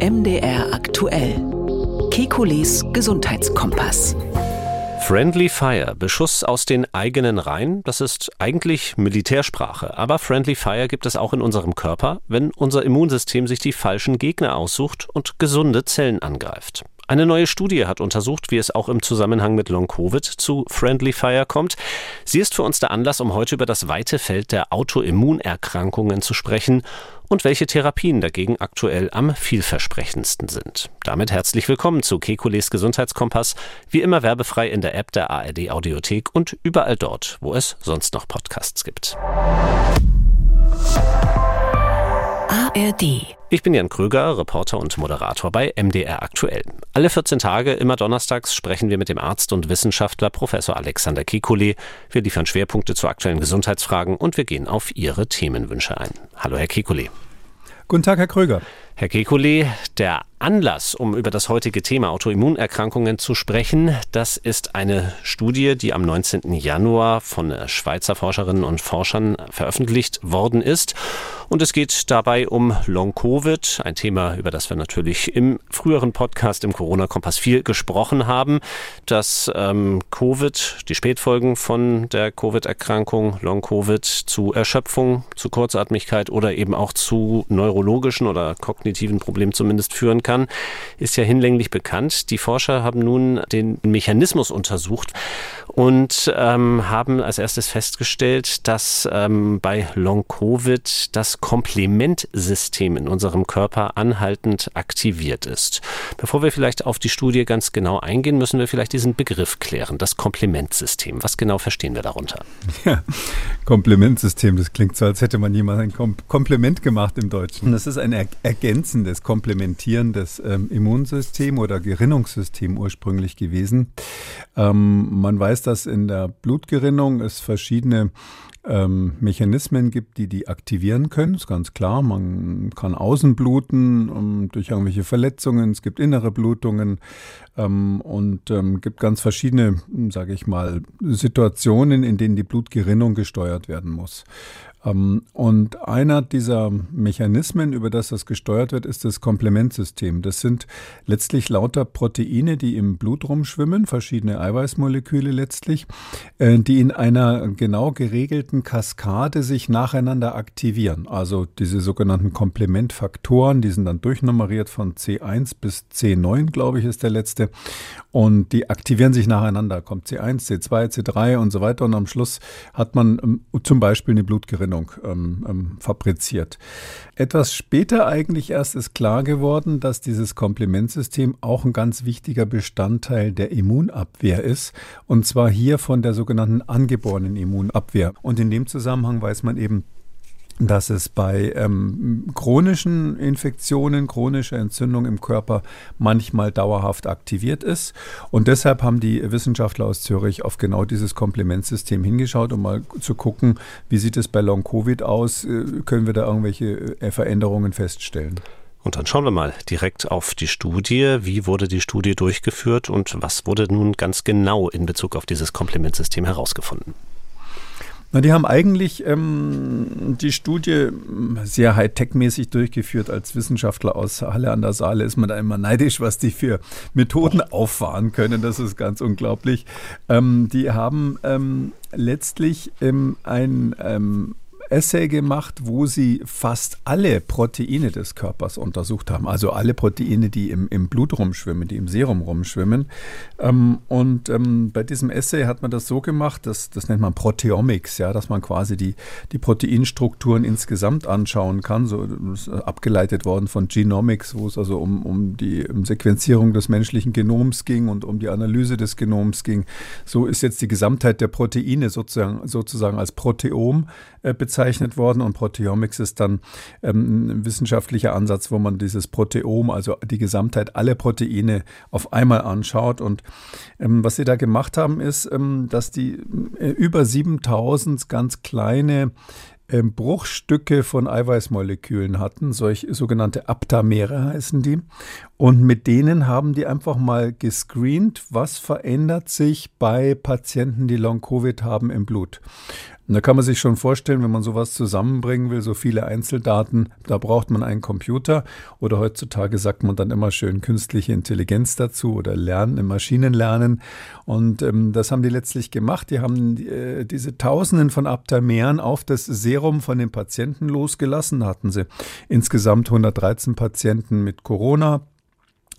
MDR aktuell. Kekules Gesundheitskompass. Friendly Fire, Beschuss aus den eigenen Reihen, das ist eigentlich Militärsprache. Aber Friendly Fire gibt es auch in unserem Körper, wenn unser Immunsystem sich die falschen Gegner aussucht und gesunde Zellen angreift. Eine neue Studie hat untersucht, wie es auch im Zusammenhang mit Long-Covid zu Friendly Fire kommt. Sie ist für uns der Anlass, um heute über das weite Feld der Autoimmunerkrankungen zu sprechen und welche Therapien dagegen aktuell am vielversprechendsten sind. Damit herzlich willkommen zu Kekules Gesundheitskompass, wie immer werbefrei in der App der ARD Audiothek und überall dort, wo es sonst noch Podcasts gibt. ARD. Ich bin Jan Kröger, Reporter und Moderator bei MDR Aktuell. Alle 14 Tage, immer donnerstags, sprechen wir mit dem Arzt und Wissenschaftler Professor Alexander Kekulé. Wir liefern Schwerpunkte zu aktuellen Gesundheitsfragen und wir gehen auf Ihre Themenwünsche ein. Hallo, Herr Kekulé. Guten Tag, Herr Kröger. Herr Kekulé, der Anlass, um über das heutige Thema Autoimmunerkrankungen zu sprechen, das ist eine Studie, die am 19. Januar von Schweizer Forscherinnen und Forschern veröffentlicht worden ist. Und es geht dabei um Long-Covid, ein Thema, über das wir natürlich im früheren Podcast im Corona-Kompass viel gesprochen haben. Dass ähm, Covid, die Spätfolgen von der Covid-Erkrankung, Long-Covid zu Erschöpfung, zu Kurzatmigkeit oder eben auch zu neurologischen oder kognitiven Problemen zumindest führen kann, ist ja hinlänglich bekannt. Die Forscher haben nun den Mechanismus untersucht und ähm, haben als erstes festgestellt, dass ähm, bei Long-Covid das Komplementsystem in unserem Körper anhaltend aktiviert ist. Bevor wir vielleicht auf die Studie ganz genau eingehen, müssen wir vielleicht diesen Begriff klären, das Komplementsystem. Was genau verstehen wir darunter? Ja, Komplementsystem, das klingt so, als hätte man jemand ein Kom Kompliment gemacht im Deutschen. Das ist ein er ergänzendes, komplementierendes ähm, Immunsystem oder Gerinnungssystem ursprünglich gewesen. Ähm, man weiß, dass in der Blutgerinnung es verschiedene ähm, Mechanismen gibt, die die aktivieren können. Ist ganz klar. Man kann außen bluten um, ähm, durch irgendwelche Verletzungen. Es gibt innere Blutungen ähm, und ähm, gibt ganz verschiedene, sage ich mal, Situationen, in denen die Blutgerinnung gesteuert werden muss. Ähm, und einer dieser Mechanismen, über das das gesteuert wird, ist das Komplementsystem. Das sind letztlich lauter Proteine, die im Blut rumschwimmen, verschiedene Eiweißmoleküle letztlich, äh, die in einer genau geregelten Kaskade sich nacheinander aktivieren. Also diese sogenannten Komplementfaktoren, die sind dann durchnummeriert von C1 bis C9, glaube ich, ist der letzte. Und die aktivieren sich nacheinander. Kommt C1, C2, C3 und so weiter. Und am Schluss hat man ähm, zum Beispiel eine Blutgerinnung ähm, ähm, fabriziert. Etwas später eigentlich erst ist klar geworden, dass dieses Komplementsystem auch ein ganz wichtiger Bestandteil der Immunabwehr ist. Und zwar hier von der sogenannten angeborenen Immunabwehr. Und in dem Zusammenhang weiß man eben, dass es bei ähm, chronischen Infektionen, chronischer Entzündung im Körper manchmal dauerhaft aktiviert ist. Und deshalb haben die Wissenschaftler aus Zürich auf genau dieses Komplementsystem hingeschaut, um mal zu gucken, wie sieht es bei Long-Covid aus? Äh, können wir da irgendwelche äh, Veränderungen feststellen? Und dann schauen wir mal direkt auf die Studie. Wie wurde die Studie durchgeführt und was wurde nun ganz genau in Bezug auf dieses Komplementsystem herausgefunden? Na, die haben eigentlich ähm, die Studie sehr Hightech-mäßig durchgeführt. Als Wissenschaftler aus Halle an der Saale ist man da immer neidisch, was die für Methoden auffahren können. Das ist ganz unglaublich. Ähm, die haben ähm, letztlich ähm, ein ähm, Essay gemacht, wo sie fast alle Proteine des Körpers untersucht haben. Also alle Proteine, die im, im Blut rumschwimmen, die im Serum rumschwimmen. Ähm, und ähm, bei diesem Essay hat man das so gemacht, dass, das nennt man Proteomics, ja, dass man quasi die, die Proteinstrukturen insgesamt anschauen kann. So abgeleitet worden von Genomics, wo es also um, um die um Sequenzierung des menschlichen Genoms ging und um die Analyse des Genoms ging. So ist jetzt die Gesamtheit der Proteine sozusagen, sozusagen als Proteom äh, bezeichnet bezeichnet worden und Proteomics ist dann ähm, ein wissenschaftlicher Ansatz, wo man dieses Proteom, also die Gesamtheit aller Proteine auf einmal anschaut. Und ähm, was sie da gemacht haben, ist, ähm, dass die äh, über 7000 ganz kleine ähm, Bruchstücke von Eiweißmolekülen hatten, solch sogenannte Aptamere heißen die. Und mit denen haben die einfach mal gescreent, was verändert sich bei Patienten, die Long-Covid haben im Blut. Und da kann man sich schon vorstellen, wenn man sowas zusammenbringen will, so viele Einzeldaten, da braucht man einen Computer oder heutzutage sagt man dann immer schön künstliche Intelligenz dazu oder Lernen im Maschinenlernen. Und ähm, das haben die letztlich gemacht. Die haben äh, diese Tausenden von Aptameren auf das Serum von den Patienten losgelassen. Da hatten sie insgesamt 113 Patienten mit Corona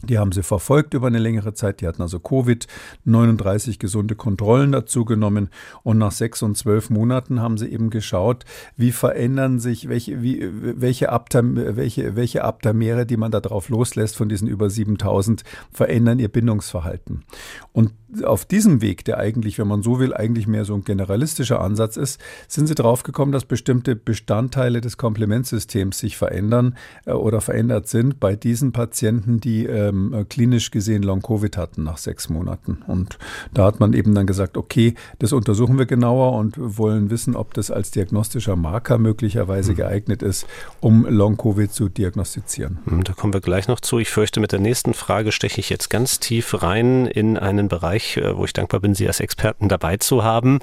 die haben sie verfolgt über eine längere Zeit. Die hatten also Covid, 39 gesunde Kontrollen dazu genommen. Und nach sechs und zwölf Monaten haben sie eben geschaut, wie verändern sich, welche, wie, welche, Aptam, welche, welche Aptamere, die man da drauf loslässt von diesen über 7000, verändern ihr Bindungsverhalten. Und auf diesem Weg, der eigentlich, wenn man so will, eigentlich mehr so ein generalistischer Ansatz ist, sind sie drauf gekommen, dass bestimmte Bestandteile des Komplementsystems sich verändern äh, oder verändert sind bei diesen Patienten, die ähm, äh, klinisch gesehen Long-Covid hatten nach sechs Monaten. Und da hat man eben dann gesagt, okay, das untersuchen wir genauer und wollen wissen, ob das als diagnostischer Marker möglicherweise mhm. geeignet ist, um Long-Covid zu diagnostizieren. Hm, da kommen wir gleich noch zu. Ich fürchte, mit der nächsten Frage steche ich jetzt ganz tief rein in einen Bereich, Bereich, äh, wo ich dankbar bin, Sie als Experten dabei zu haben.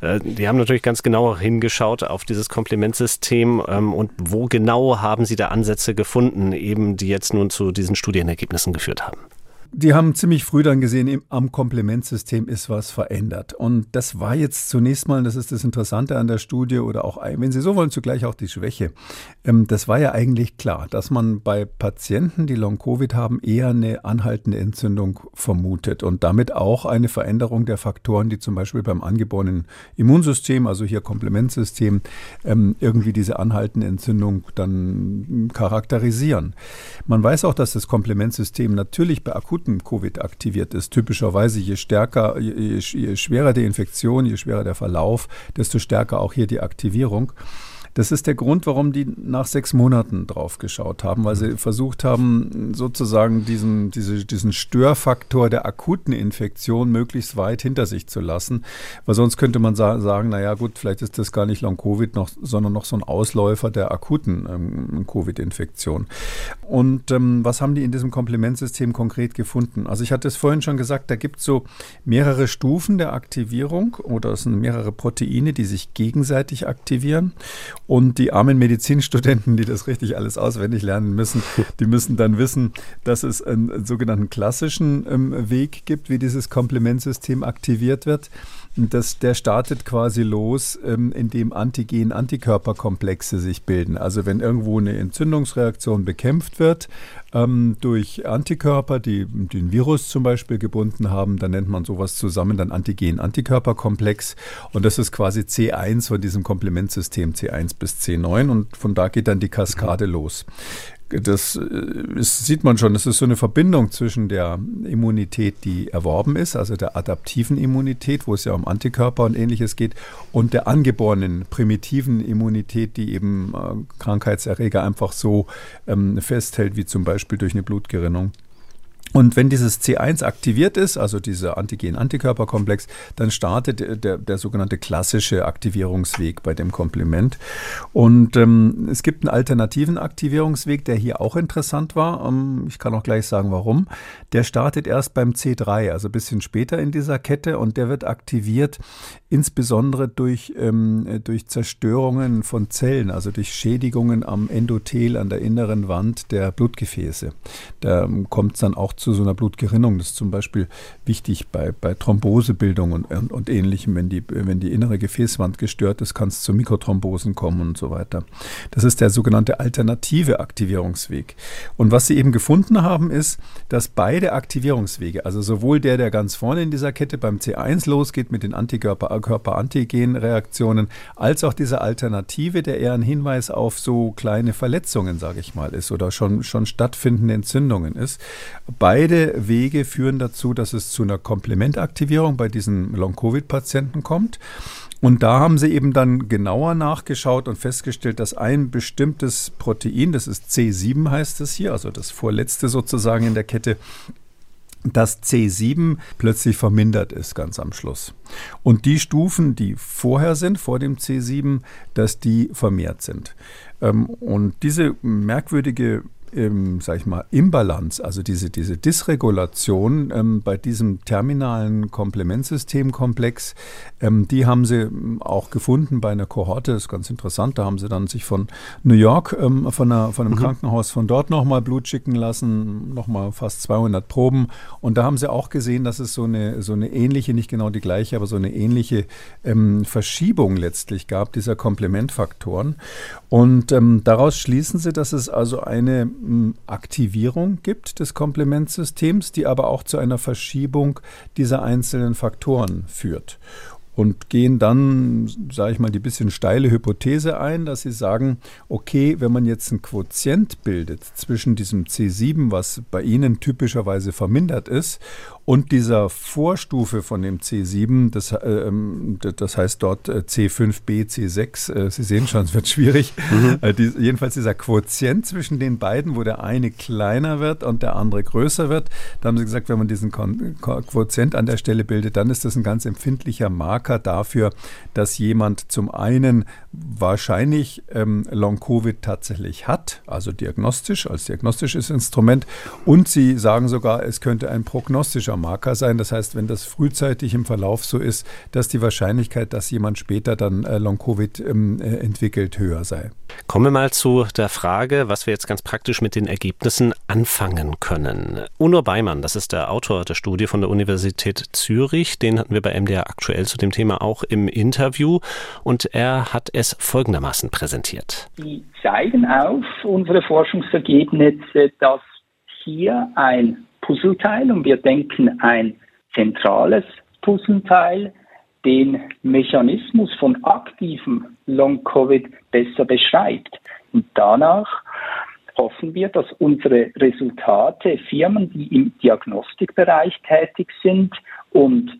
Äh, die haben natürlich ganz genau hingeschaut auf dieses Komplimentsystem ähm, und wo genau haben Sie da Ansätze gefunden, eben die jetzt nun zu diesen Studienergebnissen geführt haben? Die haben ziemlich früh dann gesehen, am Komplementsystem ist was verändert. Und das war jetzt zunächst mal, das ist das Interessante an der Studie oder auch, wenn Sie so wollen, zugleich auch die Schwäche. Ähm, das war ja eigentlich klar, dass man bei Patienten, die Long-Covid haben, eher eine anhaltende Entzündung vermutet und damit auch eine Veränderung der Faktoren, die zum Beispiel beim angeborenen Immunsystem, also hier Komplementsystem, ähm, irgendwie diese anhaltende Entzündung dann charakterisieren. Man weiß auch, dass das Komplementsystem natürlich bei akuten akuten Covid aktiviert ist. Typischerweise je stärker, je, je schwerer die Infektion, je schwerer der Verlauf, desto stärker auch hier die Aktivierung. Das ist der Grund, warum die nach sechs Monaten drauf geschaut haben, weil sie versucht haben, sozusagen diesen, diese, diesen Störfaktor der akuten Infektion möglichst weit hinter sich zu lassen. Weil sonst könnte man sa sagen, naja gut, vielleicht ist das gar nicht Long-Covid, noch, sondern noch so ein Ausläufer der akuten ähm, Covid-Infektion. Und ähm, was haben die in diesem Komplementsystem konkret gefunden? Also ich hatte es vorhin schon gesagt, da gibt es so mehrere Stufen der Aktivierung oder es sind mehrere Proteine, die sich gegenseitig aktivieren. Und die armen Medizinstudenten, die das richtig alles auswendig lernen müssen, die müssen dann wissen, dass es einen sogenannten klassischen ähm, Weg gibt, wie dieses Komplementsystem aktiviert wird. Das, der startet quasi los, ähm, indem Antigen-Antikörperkomplexe sich bilden. Also wenn irgendwo eine Entzündungsreaktion bekämpft wird ähm, durch Antikörper, die den Virus zum Beispiel gebunden haben, dann nennt man sowas zusammen dann Antigen-Antikörperkomplex. Und das ist quasi C1 von diesem Komplementsystem C1 bis C9 und von da geht dann die Kaskade los das ist, äh, sieht man schon, das ist so eine Verbindung zwischen der Immunität, die erworben ist, also der adaptiven Immunität, wo es ja um Antikörper und ähnliches geht, und der angeborenen primitiven Immunität, die eben äh, Krankheitserreger einfach so ähm, festhält, wie zum Beispiel durch eine Blutgerinnung. Und wenn dieses C1 aktiviert ist, also dieser Antigen-Antikörperkomplex, dann startet der, der, sogenannte klassische Aktivierungsweg bei dem Komplement. Und ähm, es gibt einen alternativen Aktivierungsweg, der hier auch interessant war. Ähm, ich kann auch gleich sagen, warum. Der startet erst beim C3, also ein bisschen später in dieser Kette und der wird aktiviert insbesondere durch, ähm, durch Zerstörungen von Zellen, also durch Schädigungen am Endothel, an der inneren Wand der Blutgefäße. Da ähm, kommt es dann auch zu so einer Blutgerinnung. Das ist zum Beispiel wichtig bei, bei Thrombosebildung und, und, und ähnlichem. Wenn die, wenn die innere Gefäßwand gestört ist, kann es zu Mikrothrombosen kommen und so weiter. Das ist der sogenannte alternative Aktivierungsweg. Und was sie eben gefunden haben, ist, dass beide Aktivierungswege, also sowohl der, der ganz vorne in dieser Kette beim C1 losgeht mit den Antikörper-Antigen-Reaktionen, als auch diese Alternative, der eher ein Hinweis auf so kleine Verletzungen, sage ich mal, ist oder schon, schon stattfindende Entzündungen ist. Beide Wege führen dazu, dass es zu einer Komplementaktivierung bei diesen Long-Covid-Patienten kommt. Und da haben sie eben dann genauer nachgeschaut und festgestellt, dass ein bestimmtes Protein, das ist C7 heißt es hier, also das vorletzte sozusagen in der Kette, dass C7 plötzlich vermindert ist ganz am Schluss. Und die Stufen, die vorher sind, vor dem C7, dass die vermehrt sind. Ähm, und diese merkwürdige ähm, sag ich mal, Imbalance, also diese, diese Dysregulation ähm, bei diesem terminalen Komplementsystemkomplex, ähm, die haben sie ähm, auch gefunden bei einer Kohorte, das ist ganz interessant, da haben sie dann sich von New York, ähm, von, einer, von einem mhm. Krankenhaus von dort nochmal Blut schicken lassen, nochmal fast 200 Proben und da haben sie auch gesehen, dass es so eine, so eine ähnliche, nicht genau die gleiche, aber so eine ähnliche ähm, Verschiebung letztlich gab, dieser Komplementfaktoren und daraus schließen sie, dass es also eine Aktivierung gibt des Komplementsystems, die aber auch zu einer Verschiebung dieser einzelnen Faktoren führt und gehen dann, sage ich mal, die bisschen steile Hypothese ein, dass sie sagen, okay, wenn man jetzt einen Quotient bildet zwischen diesem C7, was bei Ihnen typischerweise vermindert ist, und dieser Vorstufe von dem C7, das, äh, das heißt dort äh, C5b, C6, äh, Sie sehen schon, es wird schwierig. Mhm. Äh, die, jedenfalls dieser Quotient zwischen den beiden, wo der eine kleiner wird und der andere größer wird, da haben Sie gesagt, wenn man diesen Kon Quotient an der Stelle bildet, dann ist das ein ganz empfindlicher Marker dafür, dass jemand zum einen wahrscheinlich ähm, Long-Covid tatsächlich hat, also diagnostisch, als diagnostisches Instrument, und Sie sagen sogar, es könnte ein prognostischer Marker sein. Das heißt, wenn das frühzeitig im Verlauf so ist, dass die Wahrscheinlichkeit, dass jemand später dann äh, Long-Covid ähm, äh, entwickelt, höher sei. Kommen wir mal zu der Frage, was wir jetzt ganz praktisch mit den Ergebnissen anfangen können. Uno Beimann, das ist der Autor der Studie von der Universität Zürich, den hatten wir bei MDR aktuell zu dem Thema auch im Interview und er hat es folgendermaßen präsentiert. Die zeigen auf unsere Forschungsergebnisse, dass hier ein Puzzleteil und wir denken ein zentrales Puzzleteil den Mechanismus von aktivem Long-Covid besser beschreibt. Und danach hoffen wir, dass unsere Resultate Firmen, die im Diagnostikbereich tätig sind und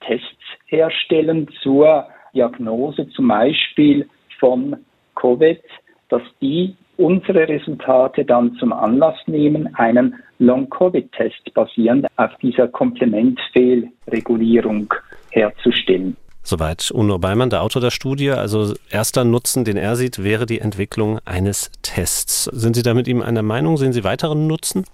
Tests herstellen zur Diagnose zum Beispiel von Covid, dass die unsere Resultate dann zum Anlass nehmen, einen Long-Covid-Test basierend auf dieser Komplementfehlregulierung herzustellen. Soweit Uno Beimann, der Autor der Studie. Also erster Nutzen, den er sieht, wäre die Entwicklung eines Tests. Sind Sie da mit ihm einer Meinung? Sehen Sie weiteren Nutzen?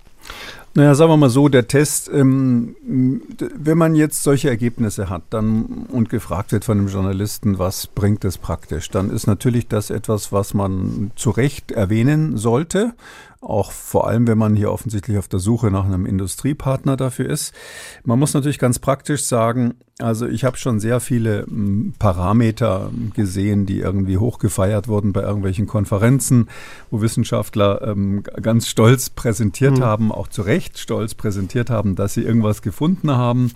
Naja, sagen wir mal so, der Test, ähm, wenn man jetzt solche Ergebnisse hat dann, und gefragt wird von einem Journalisten, was bringt es praktisch, dann ist natürlich das etwas, was man zu Recht erwähnen sollte. Auch vor allem, wenn man hier offensichtlich auf der Suche nach einem Industriepartner dafür ist. Man muss natürlich ganz praktisch sagen, also ich habe schon sehr viele hm, Parameter gesehen, die irgendwie hochgefeiert wurden bei irgendwelchen Konferenzen, wo Wissenschaftler ähm, ganz stolz präsentiert mhm. haben, auch zu Recht stolz präsentiert haben, dass sie irgendwas gefunden haben.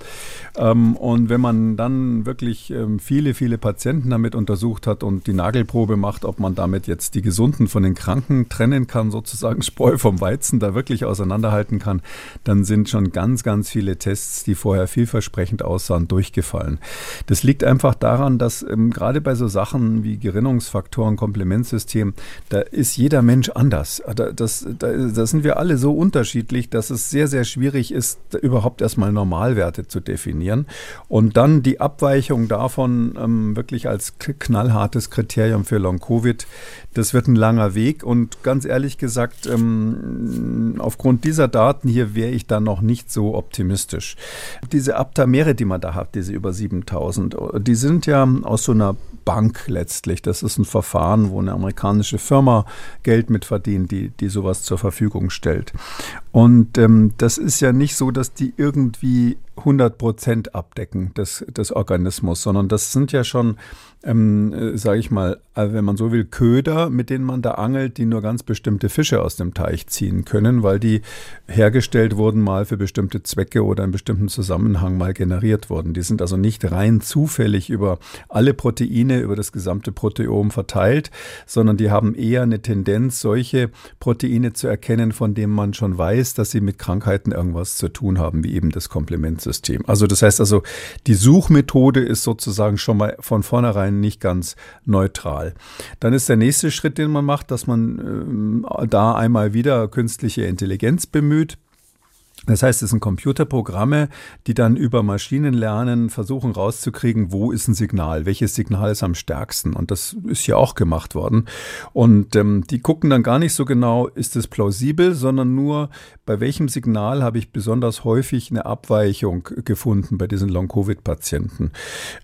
Ähm, und wenn man dann wirklich ähm, viele, viele Patienten damit untersucht hat und die Nagelprobe macht, ob man damit jetzt die Gesunden von den Kranken trennen kann, sozusagen Spreu vom Weizen, da wirklich auseinanderhalten kann, dann sind schon ganz, ganz viele Tests, die vorher vielversprechend aussahen, durch durchgefallen. Das liegt einfach daran, dass ähm, gerade bei so Sachen wie Gerinnungsfaktoren, Komplementsystem, da ist jeder Mensch anders. Da, das, da, da sind wir alle so unterschiedlich, dass es sehr, sehr schwierig ist, überhaupt erstmal Normalwerte zu definieren. Und dann die Abweichung davon ähm, wirklich als knallhartes Kriterium für Long-Covid, das wird ein langer Weg. Und ganz ehrlich gesagt, ähm, aufgrund dieser Daten hier wäre ich da noch nicht so optimistisch. Diese Aptamere, die man da hat, diese über 7000. Die sind ja aus so einer Bank letztlich. Das ist ein Verfahren, wo eine amerikanische Firma Geld mit verdient, die, die sowas zur Verfügung stellt. Und ähm, das ist ja nicht so, dass die irgendwie 100 Prozent abdecken des, des Organismus, sondern das sind ja schon ähm, äh, sage ich mal, äh, wenn man so will, Köder, mit denen man da angelt, die nur ganz bestimmte Fische aus dem Teich ziehen können, weil die hergestellt wurden mal für bestimmte Zwecke oder in bestimmten Zusammenhang mal generiert wurden. Die sind also nicht rein zufällig über alle Proteine, über das gesamte Proteom verteilt, sondern die haben eher eine Tendenz, solche Proteine zu erkennen, von denen man schon weiß, dass sie mit Krankheiten irgendwas zu tun haben, wie eben das Komplementsystem. Also das heißt also, die Suchmethode ist sozusagen schon mal von vornherein vornherein nicht ganz neutral. Dann ist der nächste Schritt, den man macht, dass man äh, da einmal wieder künstliche Intelligenz bemüht. Das heißt, es sind Computerprogramme, die dann über Maschinenlernen versuchen rauszukriegen, wo ist ein Signal, welches Signal ist am stärksten. Und das ist ja auch gemacht worden. Und ähm, die gucken dann gar nicht so genau, ist es plausibel, sondern nur, bei welchem Signal habe ich besonders häufig eine Abweichung gefunden bei diesen Long-Covid-Patienten.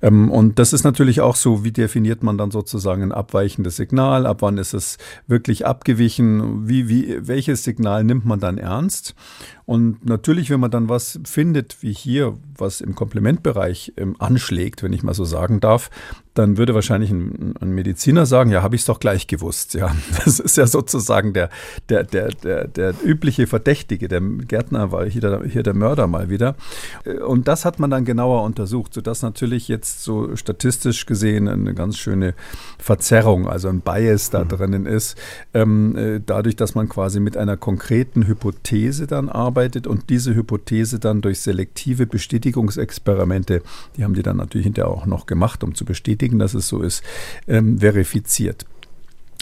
Ähm, und das ist natürlich auch so, wie definiert man dann sozusagen ein abweichendes Signal, ab wann ist es wirklich abgewichen, wie, wie, welches Signal nimmt man dann ernst? Und natürlich, wenn man dann was findet, wie hier, was im Komplementbereich ähm, anschlägt, wenn ich mal so sagen darf, dann würde wahrscheinlich ein, ein Mediziner sagen, ja, habe ich es doch gleich gewusst. Ja, das ist ja sozusagen der, der, der, der, der übliche Verdächtige. Der Gärtner war hier der, hier der Mörder mal wieder. Und das hat man dann genauer untersucht, sodass natürlich jetzt so statistisch gesehen eine ganz schöne Verzerrung, also ein Bias da mhm. drinnen ist, ähm, äh, dadurch, dass man quasi mit einer konkreten Hypothese dann arbeitet und diese Hypothese dann durch selektive Bestätigungsexperimente, die haben die dann natürlich hinterher auch noch gemacht, um zu bestätigen, bestätigen, dass es so ist, ähm, verifiziert.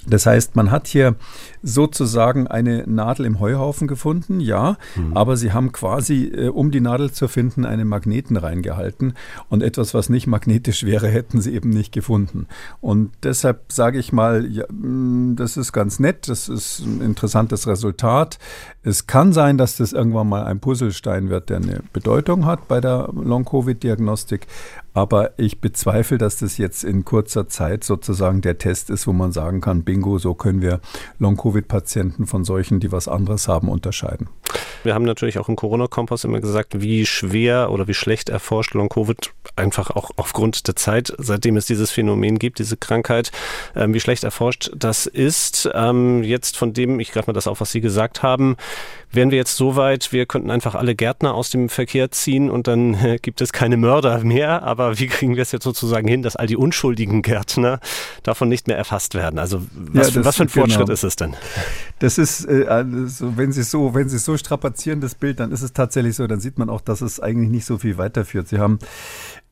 Das heißt, man hat hier sozusagen eine Nadel im Heuhaufen gefunden, ja, mhm. aber sie haben quasi, äh, um die Nadel zu finden, einen Magneten reingehalten und etwas, was nicht magnetisch wäre, hätten sie eben nicht gefunden. Und deshalb sage ich mal, ja, mm, das ist ganz nett, das ist ein interessantes Resultat. Es kann sein, dass das irgendwann mal ein Puzzlestein wird, der eine Bedeutung hat bei der Long-Covid-Diagnostik, aber ich bezweifle, dass das jetzt in kurzer Zeit sozusagen der Test ist, wo man sagen kann, bingo, so können wir Long-Covid-Patienten von solchen, die was anderes haben, unterscheiden. Wir haben natürlich auch im Corona-Kompass immer gesagt, wie schwer oder wie schlecht erforscht Long-Covid einfach auch aufgrund der Zeit, seitdem es dieses Phänomen gibt, diese Krankheit, ähm, wie schlecht erforscht das ist. Ähm, jetzt von dem, ich greife mal das auf, was Sie gesagt haben, wären wir jetzt so weit, wir könnten einfach alle Gärtner aus dem Verkehr ziehen und dann äh, gibt es keine Mörder mehr. Aber wie kriegen wir es jetzt sozusagen hin, dass all die unschuldigen Gärtner davon nicht mehr erfasst werden? Also was, ja, das, was für ein Fortschritt genau. ist es denn? Das ist, äh, also, wenn Sie so, wenn Sie so strapazieren das Bild, dann ist es tatsächlich so, dann sieht man auch, dass es eigentlich nicht so viel weiterführt. Sie haben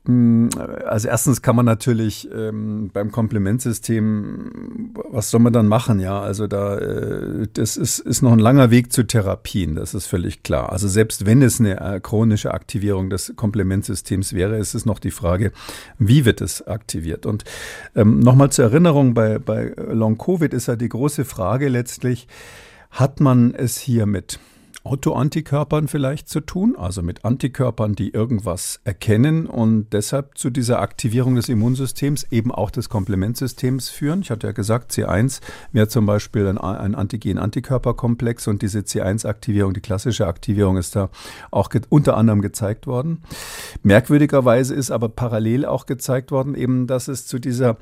also erstens kann man natürlich ähm, beim Komplementsystem, was soll man dann machen? Ja, also da, äh, das ist, ist noch ein langer Weg zu Therapien, das ist völlig klar. Also selbst wenn es eine äh, chronische Aktivierung des Komplementsystems wäre, ist es noch die Frage, wie wird es aktiviert? Und ähm, nochmal zur Erinnerung, bei, bei Long-Covid ist ja die große Frage letztlich, hat man es hier mit Autoantikörpern vielleicht zu tun, also mit Antikörpern, die irgendwas erkennen und deshalb zu dieser Aktivierung des Immunsystems, eben auch des Komplementsystems führen. Ich hatte ja gesagt, C1 wäre zum Beispiel ein, ein Antigen-Antikörperkomplex und diese C1-Aktivierung, die klassische Aktivierung ist da auch unter anderem gezeigt worden. Merkwürdigerweise ist aber parallel auch gezeigt worden, eben, dass es zu dieser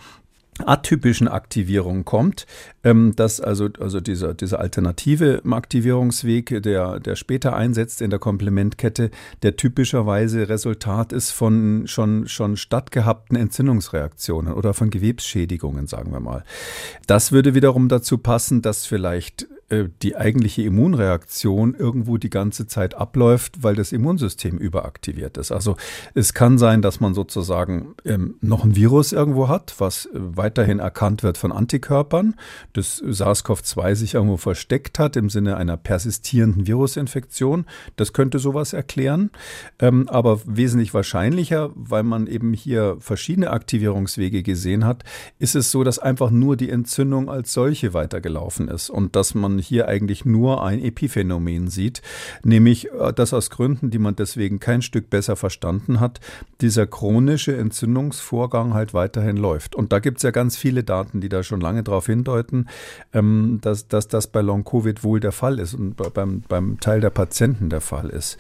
atypischen Aktivierung kommt, ähm, dass also, also dieser, dieser alternative Aktivierungsweg, der, der später einsetzt in der Komplementkette, der typischerweise Resultat ist von schon, schon stattgehabten Entzündungsreaktionen oder von Gewebsschädigungen, sagen wir mal. Das würde wiederum dazu passen, dass vielleicht die eigentliche Immunreaktion irgendwo die ganze Zeit abläuft, weil das Immunsystem überaktiviert ist. Also es kann sein, dass man sozusagen ähm, noch ein Virus irgendwo hat, was äh, weiterhin erkannt wird von Antikörpern, das SARS-CoV-2 sich irgendwo versteckt hat im Sinne einer persistierenden Virusinfektion. Das könnte sowas erklären. Ähm, aber wesentlich wahrscheinlicher, weil man eben hier verschiedene Aktivierungswege gesehen hat, ist es so, dass einfach nur die Entzündung als solche weitergelaufen ist und dass man hier eigentlich nur ein Epiphänomen sieht, nämlich äh, dass aus Gründen, die man deswegen kein Stück besser verstanden hat, dieser chronische Entzündungsvorgang halt weiterhin läuft. Und da gibt es ja ganz viele Daten, die da schon lange darauf hindeuten, ähm, dass, dass das bei Long-Covid wohl der Fall ist und beim, beim Teil der Patienten der Fall ist.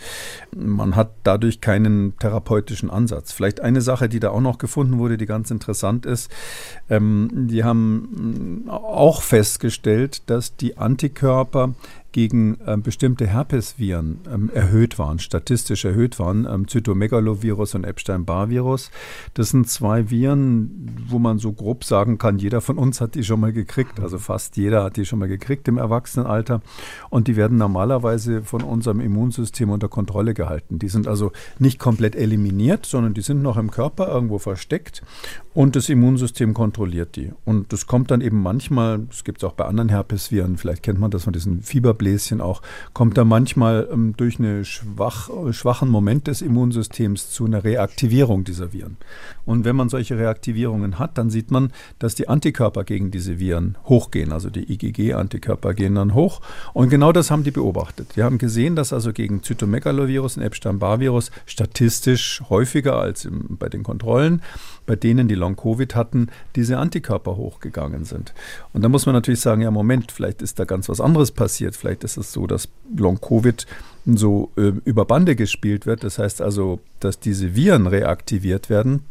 Man hat dadurch keinen therapeutischen Ansatz. Vielleicht eine Sache, die da auch noch gefunden wurde, die ganz interessant ist. Ähm, die haben auch festgestellt, dass die Anti Antikörper gegen ähm, bestimmte Herpesviren ähm, erhöht waren, statistisch erhöht waren, ähm, Zytomegalovirus und Epstein-Barr-Virus. Das sind zwei Viren, wo man so grob sagen kann, jeder von uns hat die schon mal gekriegt, also fast jeder hat die schon mal gekriegt im Erwachsenenalter und die werden normalerweise von unserem Immunsystem unter Kontrolle gehalten. Die sind also nicht komplett eliminiert, sondern die sind noch im Körper irgendwo versteckt und das Immunsystem kontrolliert die. Und das kommt dann eben manchmal, das gibt es auch bei anderen Herpesviren, vielleicht kennt man das von diesen Fieber Fieberbläschen auch, kommt da manchmal ähm, durch einen schwach, schwachen Moment des Immunsystems zu einer Reaktivierung dieser Viren. Und wenn man solche Reaktivierungen hat, dann sieht man, dass die Antikörper gegen diese Viren hochgehen. Also die IgG-Antikörper gehen dann hoch. Und genau das haben die beobachtet. Die haben gesehen, dass also gegen Zytomegalovirus und Epstein-Barr-Virus statistisch häufiger als im, bei den Kontrollen, bei denen die Long-Covid hatten, diese Antikörper hochgegangen sind. Und da muss man natürlich sagen, ja Moment, vielleicht ist da ganz was anderes passiert. Vielleicht ist es so, dass Long-Covid so äh, über Bande gespielt wird. Das heißt also, dass diese Viren reaktiviert werden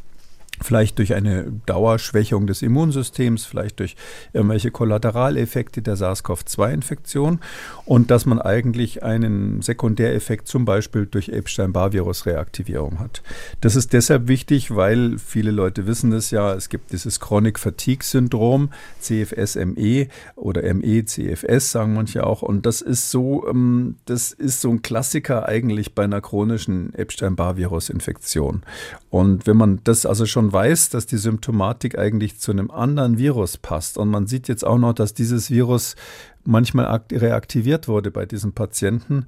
vielleicht durch eine Dauerschwächung des Immunsystems, vielleicht durch irgendwelche Kollateraleffekte der SARS-CoV-2-Infektion und dass man eigentlich einen Sekundäreffekt zum Beispiel durch Epstein-Barr-Virus-Reaktivierung hat. Das ist deshalb wichtig, weil viele Leute wissen es ja, es gibt dieses Chronic Fatigue Syndrom, CFS-ME oder ME-CFS sagen manche auch und das ist so, ähm, das ist so ein Klassiker eigentlich bei einer chronischen Epstein-Barr-Virus-Infektion. Und wenn man das also schon weiß, dass die Symptomatik eigentlich zu einem anderen Virus passt. Und man sieht jetzt auch noch, dass dieses Virus manchmal reaktiviert wurde bei diesen Patienten,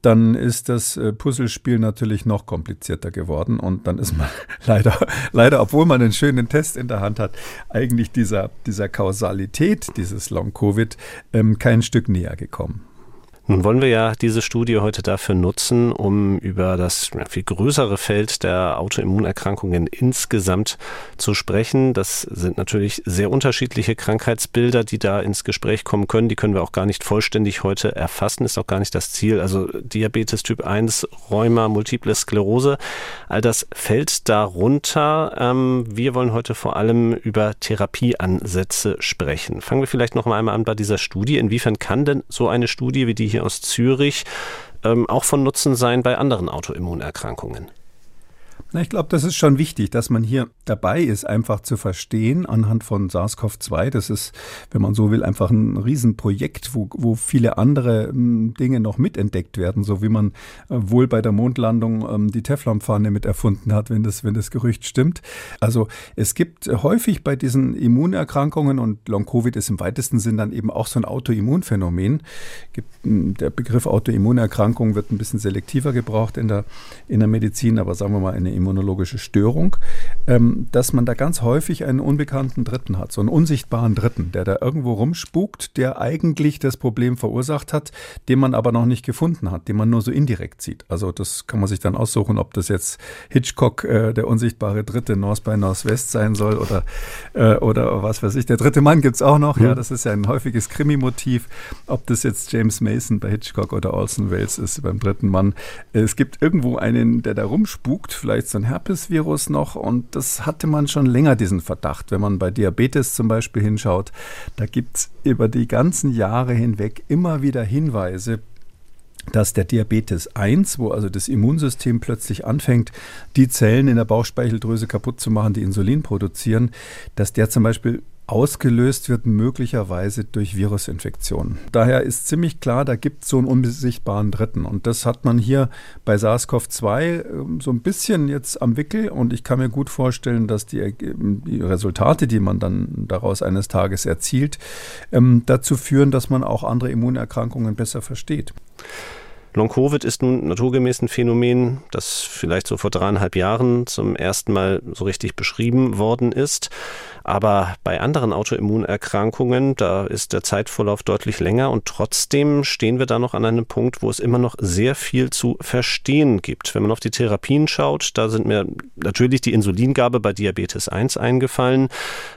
dann ist das äh, Puzzlespiel natürlich noch komplizierter geworden. Und dann ist man leider, leider, obwohl man einen schönen Test in der Hand hat, eigentlich dieser, dieser Kausalität dieses Long-Covid ähm, kein Stück näher gekommen. Nun wollen wir ja diese Studie heute dafür nutzen, um über das viel größere Feld der Autoimmunerkrankungen insgesamt zu sprechen. Das sind natürlich sehr unterschiedliche Krankheitsbilder, die da ins Gespräch kommen können. Die können wir auch gar nicht vollständig heute erfassen, ist auch gar nicht das Ziel. Also Diabetes Typ 1, Rheuma, Multiple Sklerose, all das fällt darunter. Ähm, wir wollen heute vor allem über Therapieansätze sprechen. Fangen wir vielleicht noch einmal an bei dieser Studie. Inwiefern kann denn so eine Studie wie die hier aus Zürich ähm, auch von Nutzen sein bei anderen Autoimmunerkrankungen? Na, ich glaube, das ist schon wichtig, dass man hier dabei ist, einfach zu verstehen anhand von SARS-CoV-2. Das ist, wenn man so will, einfach ein Riesenprojekt, wo, wo viele andere m, Dinge noch mitentdeckt werden, so wie man äh, wohl bei der Mondlandung ähm, die Teflonpfanne mit erfunden hat, wenn das, wenn das Gerücht stimmt. Also es gibt häufig bei diesen Immunerkrankungen und Long-Covid ist im weitesten Sinn dann eben auch so ein Autoimmunphänomen. Gibt, der Begriff Autoimmunerkrankung wird ein bisschen selektiver gebraucht in der, in der Medizin, aber sagen wir mal eine immunologische Störung, ähm, dass man da ganz häufig einen unbekannten Dritten hat, so einen unsichtbaren Dritten, der da irgendwo rumspukt, der eigentlich das Problem verursacht hat, den man aber noch nicht gefunden hat, den man nur so indirekt sieht. Also das kann man sich dann aussuchen, ob das jetzt Hitchcock, äh, der unsichtbare Dritte, North by Northwest sein soll oder, äh, oder was weiß ich. Der dritte Mann gibt es auch noch, mhm. ja, das ist ja ein häufiges Krimi-Motiv. Ob das jetzt James Mason bei Hitchcock oder Orson Welles ist beim dritten Mann. Es gibt irgendwo einen, der da rumspukt, vielleicht so ein Herpesvirus noch und das hatte man schon länger, diesen Verdacht. Wenn man bei Diabetes zum Beispiel hinschaut, da gibt es über die ganzen Jahre hinweg immer wieder Hinweise, dass der Diabetes 1, wo also das Immunsystem plötzlich anfängt, die Zellen in der Bauchspeicheldrüse kaputt zu machen, die Insulin produzieren, dass der zum Beispiel ausgelöst wird möglicherweise durch Virusinfektionen. Daher ist ziemlich klar, da gibt es so einen unbesichtbaren Dritten. Und das hat man hier bei SARS-CoV-2 ähm, so ein bisschen jetzt am Wickel. Und ich kann mir gut vorstellen, dass die, die Resultate, die man dann daraus eines Tages erzielt, ähm, dazu führen, dass man auch andere Immunerkrankungen besser versteht. Long-Covid ist nun naturgemäß ein Phänomen, das vielleicht so vor dreieinhalb Jahren zum ersten Mal so richtig beschrieben worden ist. Aber bei anderen Autoimmunerkrankungen, da ist der Zeitvorlauf deutlich länger und trotzdem stehen wir da noch an einem Punkt, wo es immer noch sehr viel zu verstehen gibt. Wenn man auf die Therapien schaut, da sind mir natürlich die Insulingabe bei Diabetes 1 eingefallen,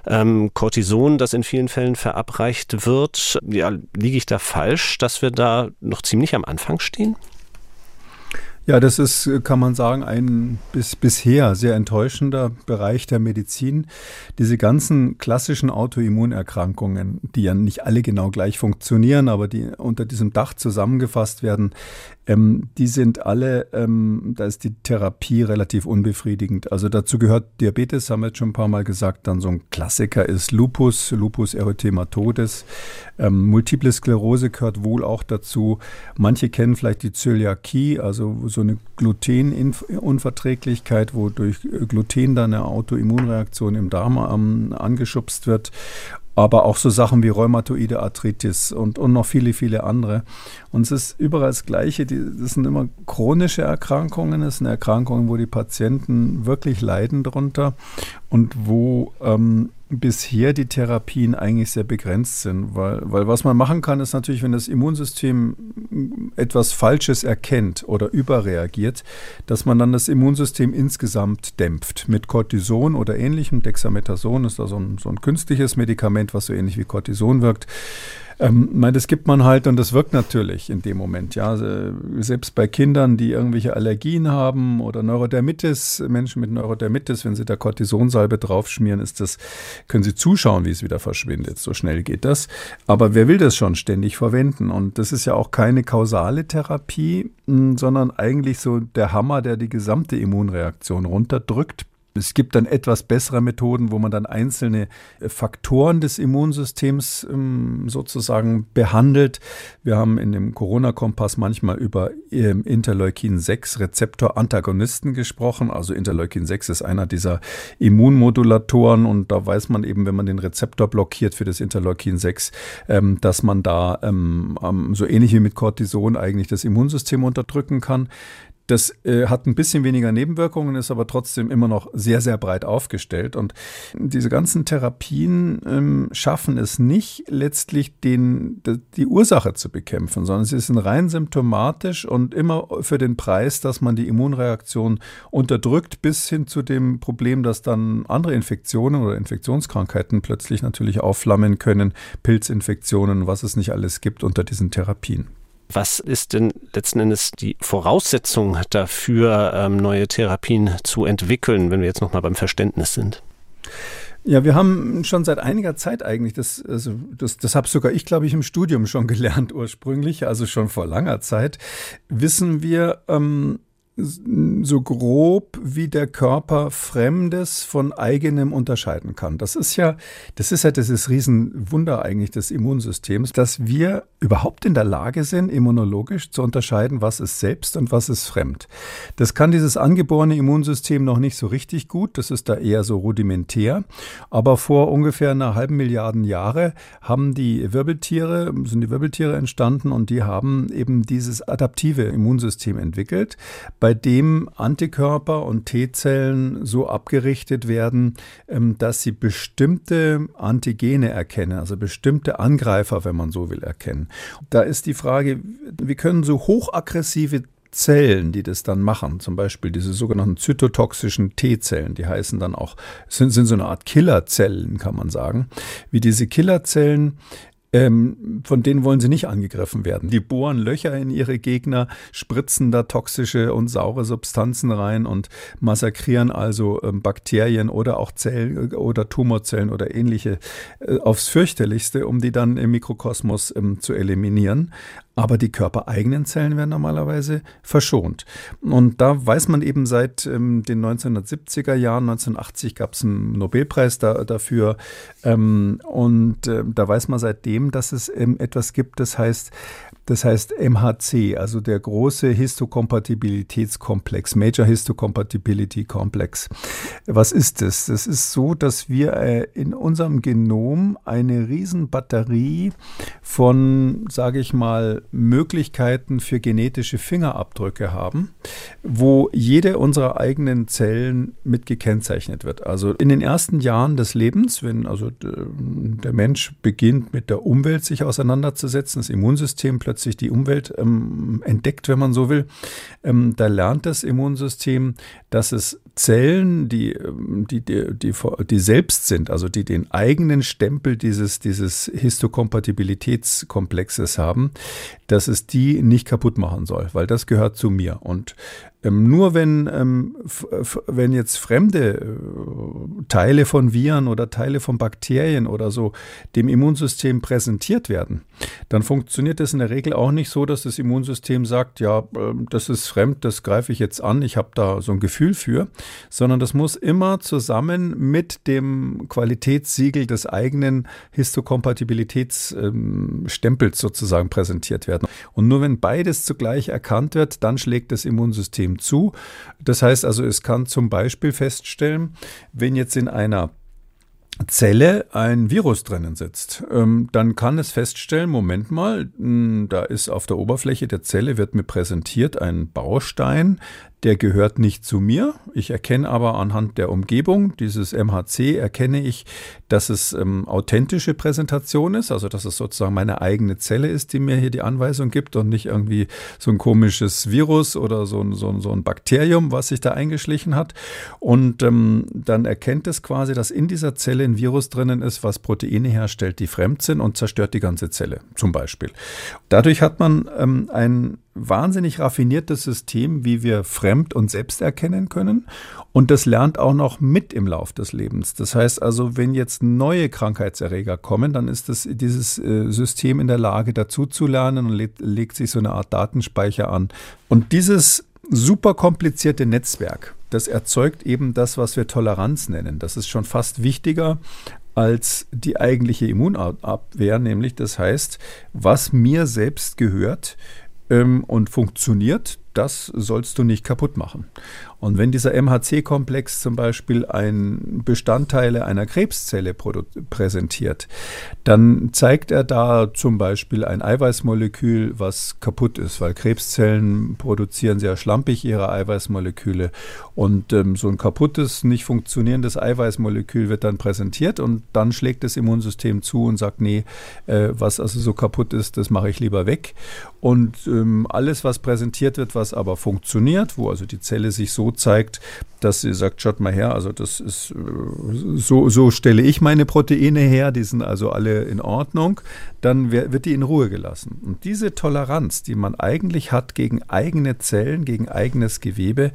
ähm, Cortison, das in vielen Fällen verabreicht wird. Ja, liege ich da falsch, dass wir da noch ziemlich am Anfang stehen? Ja, das ist, kann man sagen, ein bis bisher sehr enttäuschender Bereich der Medizin. Diese ganzen klassischen Autoimmunerkrankungen, die ja nicht alle genau gleich funktionieren, aber die unter diesem Dach zusammengefasst werden, ähm, die sind alle, ähm, da ist die Therapie relativ unbefriedigend. Also dazu gehört Diabetes, haben wir jetzt schon ein paar Mal gesagt. Dann so ein Klassiker ist Lupus, Lupus erythematodes. Ähm, Multiple Sklerose gehört wohl auch dazu. Manche kennen vielleicht die Zöliakie, also so eine Glutenunverträglichkeit, wo durch Gluten dann eine Autoimmunreaktion im Darm ähm, angeschubst wird. Aber auch so Sachen wie Rheumatoide Arthritis und, und noch viele, viele andere. Und es ist überall das Gleiche. Die, das sind immer chronische Erkrankungen. Es sind Erkrankungen, wo die Patienten wirklich leiden darunter und wo ähm, bisher die Therapien eigentlich sehr begrenzt sind. Weil, weil was man machen kann, ist natürlich, wenn das Immunsystem etwas Falsches erkennt oder überreagiert, dass man dann das Immunsystem insgesamt dämpft. Mit Cortison oder ähnlichem. Dexamethason ist da so ein, so ein künstliches Medikament, was so ähnlich wie Cortison wirkt. Ähm, meine, das gibt man halt und das wirkt natürlich in dem Moment. Ja, also, selbst bei Kindern, die irgendwelche Allergien haben oder Neurodermitis, Menschen mit Neurodermitis, wenn sie da Cortisonsalbe draufschmieren, ist das, können sie zuschauen, wie es wieder verschwindet. So schnell geht das. Aber wer will das schon ständig verwenden? Und das ist ja auch keine kausale Therapie, sondern eigentlich so der Hammer, der die gesamte Immunreaktion runterdrückt es gibt dann etwas bessere Methoden, wo man dann einzelne äh, Faktoren des Immunsystems ähm, sozusagen behandelt. Wir haben in dem Corona-Kompass manchmal über ähm, Interleukin-6-Rezeptor-Antagonisten gesprochen. Also Interleukin-6 ist einer dieser Immunmodulatoren und da weiß man eben, wenn man den Rezeptor blockiert für das Interleukin-6, ähm, dass man da so ähnlich wie mit Cortison eigentlich das Immunsystem unterdrücken kann. Das äh, hat ein bisschen weniger Nebenwirkungen, ist aber trotzdem immer noch sehr, sehr breit aufgestellt. Und diese ganzen Therapien ähm, schaffen es nicht, letztlich den, die Ursache zu bekämpfen, sondern sie sind rein symptomatisch und immer für den Preis, dass man die Immunreaktion unterdrückt, bis hin zu dem Problem, dass dann andere Infektionen oder Infektionskrankheiten plötzlich natürlich aufflammen können, Pilzinfektionen, was es nicht alles gibt unter diesen Therapien. Was ist denn letzten Endes die Voraussetzung dafür, ähm, neue Therapien zu entwickeln, wenn wir jetzt nochmal beim Verständnis sind? Ja, wir haben schon seit einiger Zeit eigentlich, das, also das, das habe sogar ich, glaube ich, im Studium schon gelernt ursprünglich, also schon vor langer Zeit, wissen wir, ähm, so grob wie der Körper Fremdes von eigenem unterscheiden kann. Das ist ja, das ist ja dieses Riesenwunder eigentlich des Immunsystems, dass wir überhaupt in der Lage sind, immunologisch zu unterscheiden, was ist selbst und was ist fremd. Das kann dieses angeborene Immunsystem noch nicht so richtig gut. Das ist da eher so rudimentär. Aber vor ungefähr einer halben Milliarden Jahre haben die Wirbeltiere, sind die Wirbeltiere entstanden und die haben eben dieses adaptive Immunsystem entwickelt bei dem Antikörper und T-Zellen so abgerichtet werden, ähm, dass sie bestimmte Antigene erkennen, also bestimmte Angreifer, wenn man so will, erkennen. Da ist die Frage, wir können so hochaggressive Zellen, die das dann machen, zum Beispiel diese sogenannten zytotoxischen T-Zellen, die heißen dann auch, sind, sind so eine Art Killerzellen, kann man sagen, wie diese Killerzellen ähm, von denen wollen sie nicht angegriffen werden. Die bohren Löcher in ihre Gegner, spritzen da toxische und saure Substanzen rein und massakrieren also ähm, Bakterien oder auch Zellen oder Tumorzellen oder ähnliche äh, aufs fürchterlichste, um die dann im Mikrokosmos ähm, zu eliminieren aber die körpereigenen Zellen werden normalerweise verschont. Und da weiß man eben seit ähm, den 1970er Jahren, 1980 gab es einen Nobelpreis da, dafür. Ähm, und äh, da weiß man seitdem, dass es ähm, etwas gibt, das heißt das heißt MHC, also der große Histokompatibilitätskomplex, Major Histocompatibility Complex. Was ist das? Das ist so, dass wir äh, in unserem Genom eine Riesenbatterie von, sage ich mal, Möglichkeiten für genetische Fingerabdrücke haben, wo jede unserer eigenen Zellen mit gekennzeichnet wird. Also in den ersten Jahren des Lebens, wenn also der Mensch beginnt mit der Umwelt sich auseinanderzusetzen, das Immunsystem plötzlich plötzlich die Umwelt ähm, entdeckt, wenn man so will. Ähm, da lernt das Immunsystem, dass es Zellen, die, ähm, die, die, die, selbst sind, also die den eigenen Stempel dieses, dieses Histokompatibilitätskomplexes haben, dass es die nicht kaputt machen soll, weil das gehört zu mir. Und ähm, nur wenn, ähm, wenn jetzt fremde äh, Teile von Viren oder Teile von Bakterien oder so dem Immunsystem präsentiert werden, dann funktioniert das in der Regel auch nicht so, dass das Immunsystem sagt, ja, äh, das ist fremd, das greife ich jetzt an, ich habe da so ein Gefühl für, sondern das muss immer zusammen mit dem Qualitätssiegel des eigenen Histokompatibilitätsstempels sozusagen präsentiert werden. Und nur wenn beides zugleich erkannt wird, dann schlägt das Immunsystem zu. Das heißt also, es kann zum Beispiel feststellen, wenn jetzt in einer Zelle ein Virus drinnen sitzt, ähm, dann kann es feststellen, Moment mal, hm, da ist auf der Oberfläche der Zelle, wird mir präsentiert ein Baustein, der gehört nicht zu mir. Ich erkenne aber anhand der Umgebung dieses MHC, erkenne ich, dass es ähm, authentische Präsentation ist, also dass es sozusagen meine eigene Zelle ist, die mir hier die Anweisung gibt und nicht irgendwie so ein komisches Virus oder so ein, so ein, so ein Bakterium, was sich da eingeschlichen hat. Und ähm, dann erkennt es quasi, dass in dieser Zelle ein Virus drinnen ist, was Proteine herstellt, die fremd sind und zerstört die ganze Zelle zum Beispiel. Dadurch hat man ähm, ein wahnsinnig raffiniertes System, wie wir fremd und selbst erkennen können. Und das lernt auch noch mit im Lauf des Lebens. Das heißt also, wenn jetzt neue Krankheitserreger kommen, dann ist das, dieses äh, System in der Lage, dazu zu lernen und legt, legt sich so eine Art Datenspeicher an. Und dieses super komplizierte Netzwerk, das erzeugt eben das, was wir Toleranz nennen. Das ist schon fast wichtiger als die eigentliche Immunabwehr, nämlich das heißt, was mir selbst gehört, ähm, und funktioniert, das sollst du nicht kaputt machen. Und wenn dieser MHC-Komplex zum Beispiel ein Bestandteile einer Krebszelle präsentiert, dann zeigt er da zum Beispiel ein Eiweißmolekül, was kaputt ist, weil Krebszellen produzieren sehr schlampig ihre Eiweißmoleküle. Und ähm, so ein kaputtes, nicht funktionierendes Eiweißmolekül wird dann präsentiert und dann schlägt das Immunsystem zu und sagt, nee, äh, was also so kaputt ist, das mache ich lieber weg. Und ähm, alles, was präsentiert wird, was aber funktioniert, wo also die Zelle sich so zeigt, dass sie sagt, schaut mal her, also das ist äh, so, so stelle ich meine Proteine her, die sind also alle in Ordnung, dann wird die in Ruhe gelassen. Und diese Toleranz, die man eigentlich hat gegen eigene Zellen, gegen eigenes Gewebe,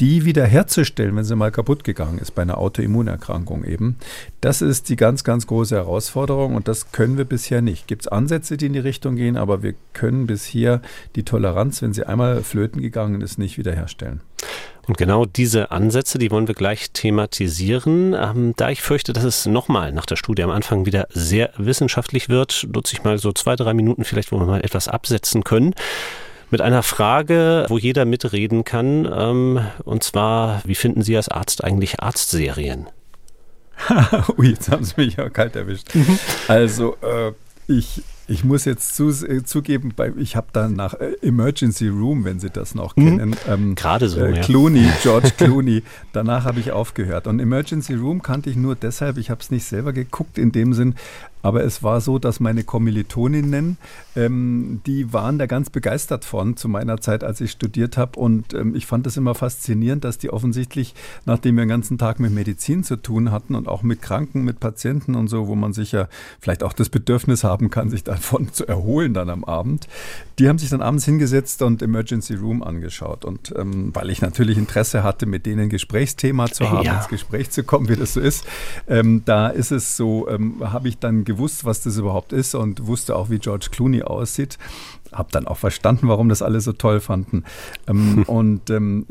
die wiederherzustellen, wenn sie mal kaputt gegangen ist, bei einer Autoimmunerkrankung eben, das ist die ganz, ganz große Herausforderung und das können wir bisher nicht. Gibt es Ansätze, die in die Richtung gehen, aber wir können bisher die Toleranz, wenn sie einmal flöten gegangen ist, nicht wiederherstellen. Und genau diese Ansätze, die wollen wir gleich thematisieren. Ähm, da ich fürchte, dass es nochmal nach der Studie am Anfang wieder sehr wissenschaftlich wird, nutze ich mal so zwei, drei Minuten vielleicht, wo wir mal etwas absetzen können mit einer Frage, wo jeder mitreden kann. Ähm, und zwar, wie finden Sie als Arzt eigentlich Arztserien? Ui, jetzt haben Sie mich ja kalt erwischt. Mhm. Also, äh, ich ich muss jetzt zu, äh, zugeben, bei, ich habe dann nach äh, Emergency Room, wenn Sie das noch mhm. kennen, ähm, gerade so, äh, Clooney, George Clooney. Danach habe ich aufgehört. Und Emergency Room kannte ich nur deshalb, ich habe es nicht selber geguckt in dem Sinn, aber es war so, dass meine Kommilitoninnen, ähm, die waren da ganz begeistert von zu meiner Zeit, als ich studiert habe. Und ähm, ich fand es immer faszinierend, dass die offensichtlich, nachdem wir den ganzen Tag mit Medizin zu tun hatten und auch mit Kranken, mit Patienten und so, wo man sich ja vielleicht auch das Bedürfnis haben kann, sich davon zu erholen dann am Abend, die haben sich dann abends hingesetzt und Emergency Room angeschaut. Und ähm, weil ich natürlich Interesse hatte, mit denen ein Gesprächsthema zu haben, ja. ins Gespräch zu kommen, wie das so ist, ähm, da ist es so, ähm, habe ich dann gewusst, was das überhaupt ist und wusste auch, wie George Clooney aussieht habe dann auch verstanden, warum das alle so toll fanden. Ähm, und ähm,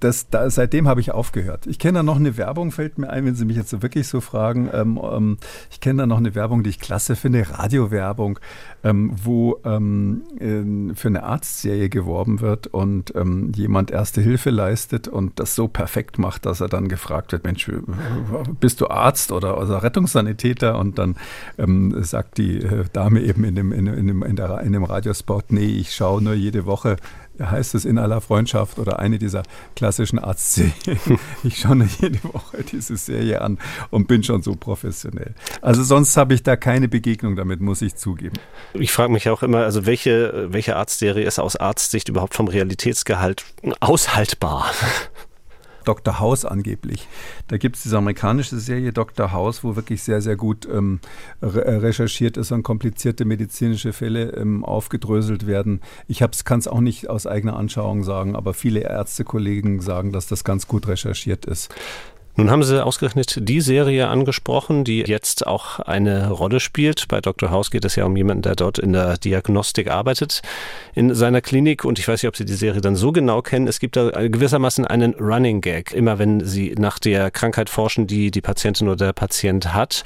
das, da, seitdem habe ich aufgehört. Ich kenne da noch eine Werbung, fällt mir ein, wenn Sie mich jetzt so wirklich so fragen. Ähm, ähm ich kenne da noch eine Werbung, die ich klasse finde, Radiowerbung, ähm, wo ähm, für eine Arztserie geworben wird und jemand Erste Hilfe leistet und das so perfekt macht, dass er dann gefragt wird, Mensch, bist du Arzt oder, oder Rettungssanitäter? Und dann sagt die äh, Dame eben in dem, in, in dem, in der, in dem Radiospot, Gott, nee, ich schaue nur jede Woche, heißt es in aller Freundschaft oder eine dieser klassischen Arztserien. ich schaue nur jede Woche diese Serie an und bin schon so professionell. Also sonst habe ich da keine Begegnung damit, muss ich zugeben. Ich frage mich auch immer, also welche, welche Arztserie ist aus Arztsicht überhaupt vom Realitätsgehalt aushaltbar? Dr. House angeblich. Da gibt es diese amerikanische Serie Dr. House, wo wirklich sehr, sehr gut ähm, re äh, recherchiert ist und komplizierte medizinische Fälle ähm, aufgedröselt werden. Ich kann es auch nicht aus eigener Anschauung sagen, aber viele Ärztekollegen sagen, dass das ganz gut recherchiert ist. Nun haben Sie ausgerechnet die Serie angesprochen, die jetzt auch eine Rolle spielt. Bei Dr. House geht es ja um jemanden, der dort in der Diagnostik arbeitet in seiner Klinik. Und ich weiß nicht, ob Sie die Serie dann so genau kennen. Es gibt da gewissermaßen einen Running Gag. Immer wenn Sie nach der Krankheit forschen, die die Patientin oder der Patient hat.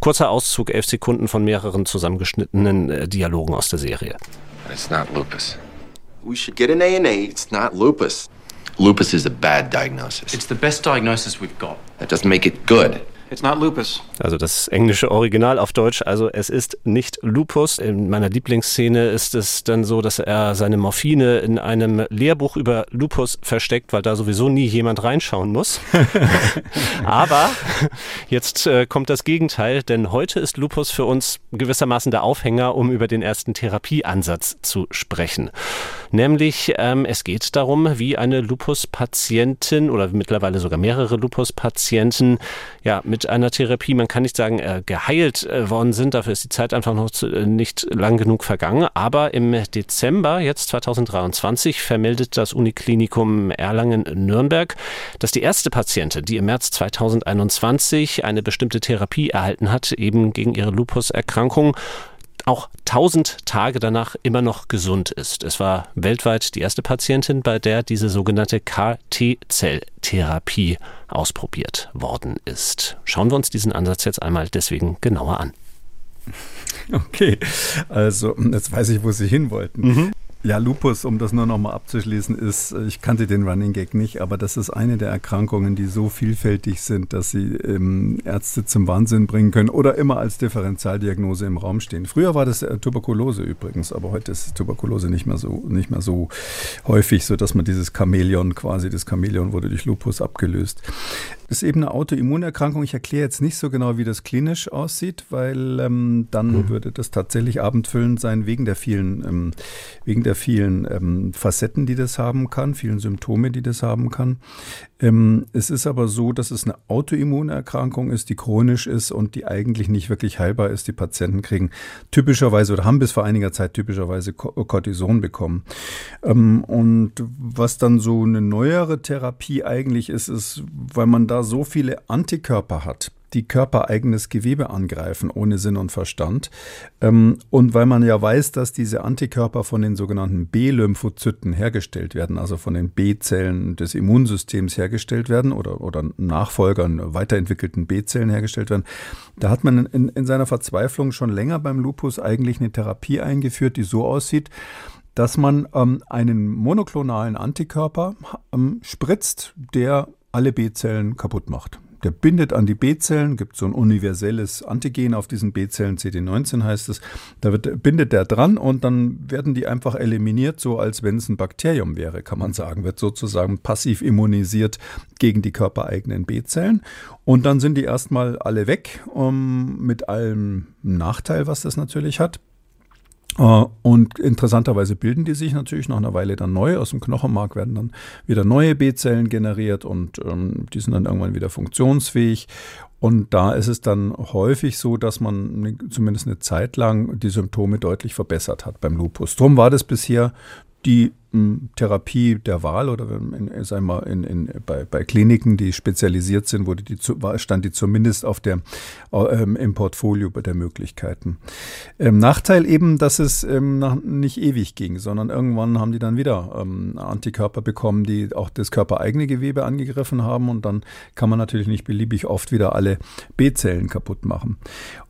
Kurzer Auszug, elf Sekunden von mehreren zusammengeschnittenen äh, Dialogen aus der Serie. It's not lupus. We should get an A&A. It's not lupus. Lupus is a bad diagnosis. It's the best diagnosis we've got. That doesn't make it good. It's not lupus. Also das englische Original auf Deutsch, also es ist nicht Lupus. In meiner Lieblingsszene ist es dann so, dass er seine Morphine in einem Lehrbuch über Lupus versteckt, weil da sowieso nie jemand reinschauen muss. Aber jetzt äh, kommt das Gegenteil, denn heute ist Lupus für uns gewissermaßen der Aufhänger, um über den ersten Therapieansatz zu sprechen. Nämlich ähm, es geht darum, wie eine Lupus-Patientin oder mittlerweile sogar mehrere Lupus-Patienten ja mit einer Therapie, man kann nicht sagen, äh, geheilt äh, worden sind. Dafür ist die Zeit einfach noch zu, äh, nicht lang genug vergangen. Aber im Dezember, jetzt 2023, vermeldet das Uniklinikum Erlangen-Nürnberg, dass die erste Patientin, die im März 2021 eine bestimmte Therapie erhalten hat, eben gegen ihre Lupus-Erkrankung, auch 1000 Tage danach immer noch gesund ist. Es war weltweit die erste Patientin, bei der diese sogenannte KT-Zelltherapie ausprobiert worden ist. Schauen wir uns diesen Ansatz jetzt einmal deswegen genauer an. Okay, also jetzt weiß ich, wo Sie hin wollten. Mhm. Ja, Lupus, um das nur noch mal abzuschließen, ist, ich kannte den Running Gag nicht, aber das ist eine der Erkrankungen, die so vielfältig sind, dass sie ähm, Ärzte zum Wahnsinn bringen können oder immer als Differentialdiagnose im Raum stehen. Früher war das äh, Tuberkulose übrigens, aber heute ist Tuberkulose nicht mehr so, nicht mehr so häufig, so dass man dieses Chamäleon quasi, das Chamäleon wurde durch Lupus abgelöst. Das ist eben eine Autoimmunerkrankung. Ich erkläre jetzt nicht so genau, wie das klinisch aussieht, weil ähm, dann mhm. würde das tatsächlich abendfüllend sein wegen der vielen, ähm, wegen der vielen ähm, Facetten, die das haben kann, vielen Symptome, die das haben kann. Ähm, es ist aber so, dass es eine Autoimmunerkrankung ist, die chronisch ist und die eigentlich nicht wirklich heilbar ist. Die Patienten kriegen typischerweise oder haben bis vor einiger Zeit typischerweise Cortison bekommen. Ähm, und was dann so eine neuere Therapie eigentlich ist, ist, weil man da so viele Antikörper hat, die körpereigenes Gewebe angreifen, ohne Sinn und Verstand. Ähm, und weil man ja weiß, dass diese Antikörper von den sogenannten B-Lymphozyten hergestellt werden, also von den B-Zellen des Immunsystems hergestellt werden oder, oder Nachfolgern weiterentwickelten B-Zellen hergestellt werden, da hat man in, in seiner Verzweiflung schon länger beim Lupus eigentlich eine Therapie eingeführt, die so aussieht, dass man ähm, einen monoklonalen Antikörper ähm, spritzt, der alle B-Zellen kaputt macht. Der bindet an die B-Zellen, gibt so ein universelles Antigen auf diesen B-Zellen, CD19 heißt es. Da wird, bindet der dran und dann werden die einfach eliminiert, so als wenn es ein Bakterium wäre, kann man sagen. Wird sozusagen passiv immunisiert gegen die körpereigenen B-Zellen. Und dann sind die erstmal alle weg, um, mit allem Nachteil, was das natürlich hat. Äh, und interessanterweise bilden die sich natürlich nach einer Weile dann neu. Aus dem Knochenmark werden dann wieder neue B-Zellen generiert und ähm, die sind dann irgendwann wieder funktionsfähig. Und da ist es dann häufig so, dass man zumindest eine Zeit lang die Symptome deutlich verbessert hat beim Lupus. Drum war das bisher die Therapie der Wahl oder in, sagen wir, in, in, bei, bei Kliniken, die spezialisiert sind, wurde die stand die zumindest auf der, ähm, im Portfolio der Möglichkeiten. Ähm, Nachteil eben, dass es ähm, nach, nicht ewig ging, sondern irgendwann haben die dann wieder ähm, Antikörper bekommen, die auch das körpereigene Gewebe angegriffen haben und dann kann man natürlich nicht beliebig oft wieder alle B-Zellen kaputt machen.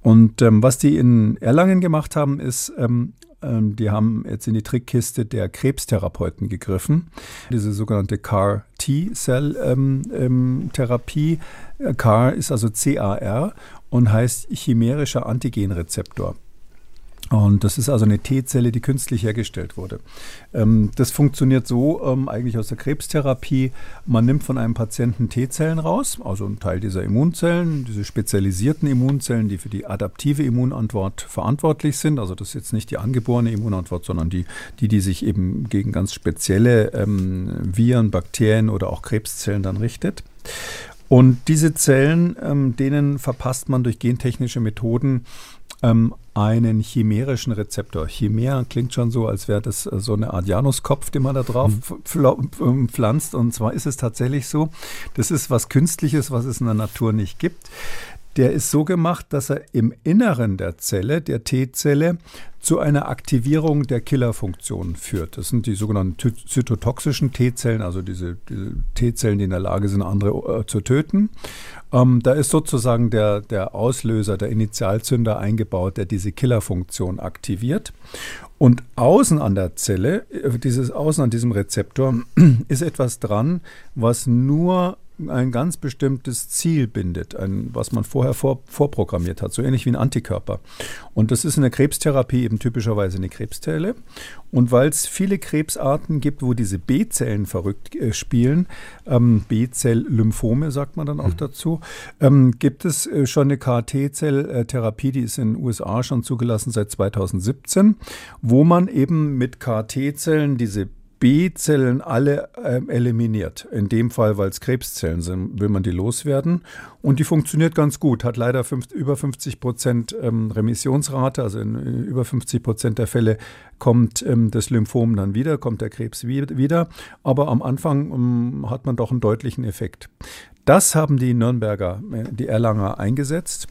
Und ähm, was die in Erlangen gemacht haben, ist ähm, die haben jetzt in die Trickkiste der Krebstherapeuten gegriffen. Diese sogenannte CAR-T-Cell-Therapie. Ähm, ähm, CAR ist also CAR und heißt chimärischer Antigenrezeptor. Und das ist also eine T-Zelle, die künstlich hergestellt wurde. Ähm, das funktioniert so ähm, eigentlich aus der Krebstherapie. Man nimmt von einem Patienten T-Zellen raus, also einen Teil dieser Immunzellen, diese spezialisierten Immunzellen, die für die adaptive Immunantwort verantwortlich sind. Also das ist jetzt nicht die angeborene Immunantwort, sondern die, die, die sich eben gegen ganz spezielle ähm, Viren, Bakterien oder auch Krebszellen dann richtet. Und diese Zellen, denen verpasst man durch gentechnische Methoden einen chimärischen Rezeptor. Chimär klingt schon so, als wäre das äh, so eine Art Januskopf, den man da drauf mhm. pflanzt. Und zwar ist es tatsächlich so, das ist was Künstliches, was es in der Natur nicht gibt. Der ist so gemacht, dass er im Inneren der Zelle, der T-Zelle, zu einer Aktivierung der Killerfunktion führt. Das sind die sogenannten zytotoxischen T-Zellen, also diese, diese T-Zellen, die in der Lage sind, andere äh, zu töten. Ähm, da ist sozusagen der, der Auslöser, der Initialzünder eingebaut, der diese Killerfunktion aktiviert. Und außen an der Zelle, äh, dieses außen an diesem Rezeptor, ist etwas dran, was nur ein ganz bestimmtes Ziel bindet, ein, was man vorher vor, vorprogrammiert hat, so ähnlich wie ein Antikörper. Und das ist in der Krebstherapie eben typischerweise eine Krebszelle. Und weil es viele Krebsarten gibt, wo diese B-Zellen verrückt äh, spielen, ähm, B-Zell-Lymphome sagt man dann auch mhm. dazu, ähm, gibt es äh, schon eine KT-Zell-Therapie, die ist in den USA schon zugelassen seit 2017, wo man eben mit KT-Zellen diese B-Zellen alle äh, eliminiert. In dem Fall, weil es Krebszellen sind, will man die loswerden. Und die funktioniert ganz gut, hat leider fünf, über 50 Prozent ähm, Remissionsrate, also in, in, über 50 Prozent der Fälle kommt ähm, das Lymphom dann wieder, kommt der Krebs wieder. Aber am Anfang ähm, hat man doch einen deutlichen Effekt. Das haben die Nürnberger, äh, die Erlanger eingesetzt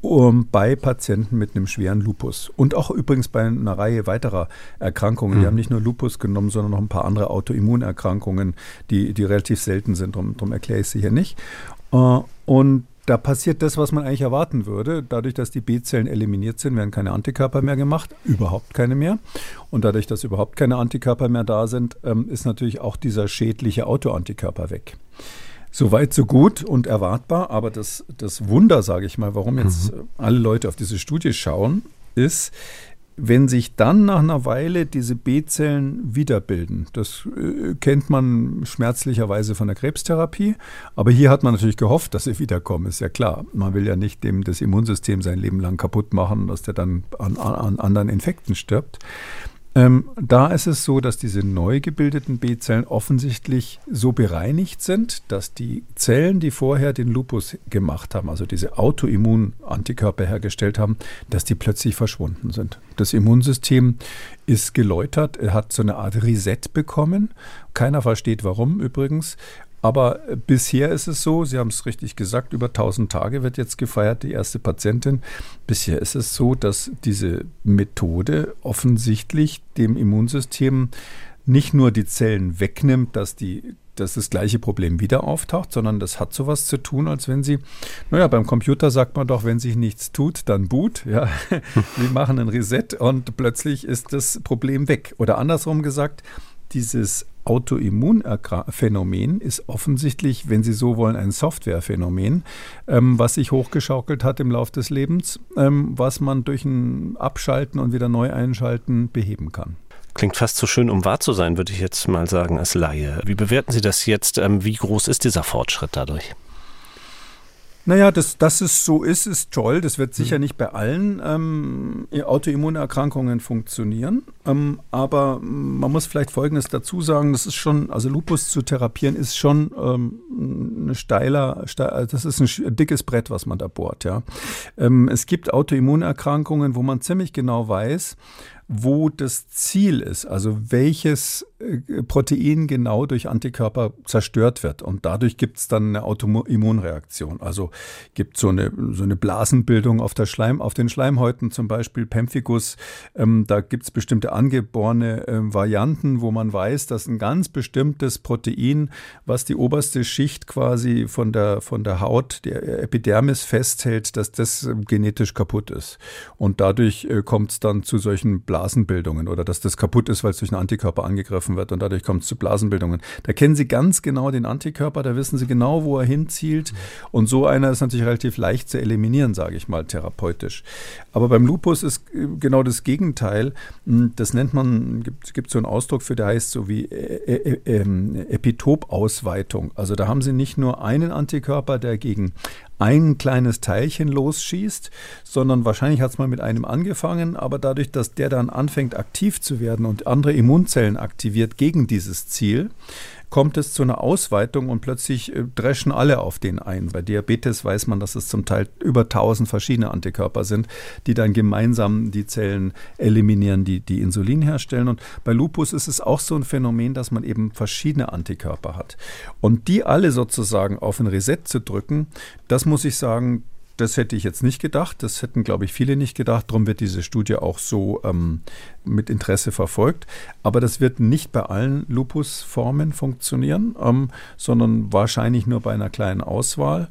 um, bei Patienten mit einem schweren Lupus. Und auch übrigens bei einer Reihe weiterer Erkrankungen. Mhm. Die haben nicht nur Lupus genommen, sondern noch ein paar andere Autoimmunerkrankungen, die, die relativ selten sind. Darum, darum erkläre ich sie hier nicht. Uh, und da passiert das, was man eigentlich erwarten würde. Dadurch, dass die B-Zellen eliminiert sind, werden keine Antikörper mehr gemacht, überhaupt keine mehr. Und dadurch, dass überhaupt keine Antikörper mehr da sind, ähm, ist natürlich auch dieser schädliche Autoantikörper weg. Soweit, so gut und erwartbar. Aber das, das Wunder, sage ich mal, warum jetzt mhm. alle Leute auf diese Studie schauen, ist, wenn sich dann nach einer Weile diese B-Zellen wiederbilden. Das äh, kennt man schmerzlicherweise von der Krebstherapie. Aber hier hat man natürlich gehofft, dass sie wiederkommen. Ist ja klar. Man will ja nicht dem das Immunsystem sein Leben lang kaputt machen, dass der dann an, an anderen Infekten stirbt. Ähm, da ist es so, dass diese neu gebildeten B-Zellen offensichtlich so bereinigt sind, dass die Zellen, die vorher den Lupus gemacht haben, also diese Autoimmun-Antikörper hergestellt haben, dass die plötzlich verschwunden sind. Das Immunsystem ist geläutert, er hat so eine Art Reset bekommen. Keiner versteht warum übrigens. Aber bisher ist es so, Sie haben es richtig gesagt, über 1000 Tage wird jetzt gefeiert, die erste Patientin. Bisher ist es so, dass diese Methode offensichtlich dem Immunsystem nicht nur die Zellen wegnimmt, dass die dass das gleiche Problem wieder auftaucht, sondern das hat sowas zu tun, als wenn sie, naja, beim Computer sagt man doch, wenn sich nichts tut, dann boot. Ja, wir machen ein Reset und plötzlich ist das Problem weg. Oder andersrum gesagt, dieses Autoimmunphänomen ist offensichtlich, wenn Sie so wollen, ein Softwarephänomen, ähm, was sich hochgeschaukelt hat im Laufe des Lebens, ähm, was man durch ein Abschalten und wieder neu einschalten beheben kann. Klingt fast zu so schön, um wahr zu sein, würde ich jetzt mal sagen, als Laie. Wie bewerten Sie das jetzt? Ähm, wie groß ist dieser Fortschritt dadurch? Naja, dass, dass es so ist, ist toll. Das wird sicher mhm. nicht bei allen ähm, Autoimmunerkrankungen funktionieren. Ähm, aber man muss vielleicht Folgendes dazu sagen: Das ist schon, also Lupus zu therapieren, ist schon ähm, eine steiler, steil, also das ist ein dickes Brett, was man da bohrt. Ja. Ähm, es gibt Autoimmunerkrankungen, wo man ziemlich genau weiß, wo das Ziel ist, also welches Protein genau durch Antikörper zerstört wird. Und dadurch gibt es dann eine Autoimmunreaktion. Also gibt so eine, so eine Blasenbildung auf, der Schleim, auf den Schleimhäuten, zum Beispiel Pemphigus. Ähm, da gibt es bestimmte angeborene äh, Varianten, wo man weiß, dass ein ganz bestimmtes Protein, was die oberste Schicht quasi von der, von der Haut, der Epidermis festhält, dass das äh, genetisch kaputt ist. Und dadurch äh, kommt es dann zu solchen Blasen Blasenbildungen oder dass das kaputt ist, weil es durch einen Antikörper angegriffen wird und dadurch kommt es zu Blasenbildungen. Da kennen Sie ganz genau den Antikörper, da wissen Sie genau, wo er hinzielt. Und so einer ist natürlich relativ leicht zu eliminieren, sage ich mal, therapeutisch. Aber beim Lupus ist äh, genau das Gegenteil. Hm, das nennt man, gibt, gibt so einen Ausdruck für, der heißt so wie äh, äh, ähm, Epitopausweitung. Also da haben Sie nicht nur einen Antikörper, der gegen ein kleines Teilchen losschießt, sondern wahrscheinlich hat es mal mit einem angefangen, aber dadurch, dass der dann anfängt aktiv zu werden und andere Immunzellen aktiviert gegen dieses Ziel, kommt es zu einer Ausweitung und plötzlich äh, dreschen alle auf den ein. Bei Diabetes weiß man, dass es zum Teil über 1000 verschiedene Antikörper sind, die dann gemeinsam die Zellen eliminieren, die, die Insulin herstellen. Und bei Lupus ist es auch so ein Phänomen, dass man eben verschiedene Antikörper hat. Und die alle sozusagen auf ein Reset zu drücken, das muss ich sagen, das hätte ich jetzt nicht gedacht. Das hätten, glaube ich, viele nicht gedacht. Darum wird diese Studie auch so ähm, mit Interesse verfolgt. Aber das wird nicht bei allen Lupusformen funktionieren, ähm, sondern wahrscheinlich nur bei einer kleinen Auswahl.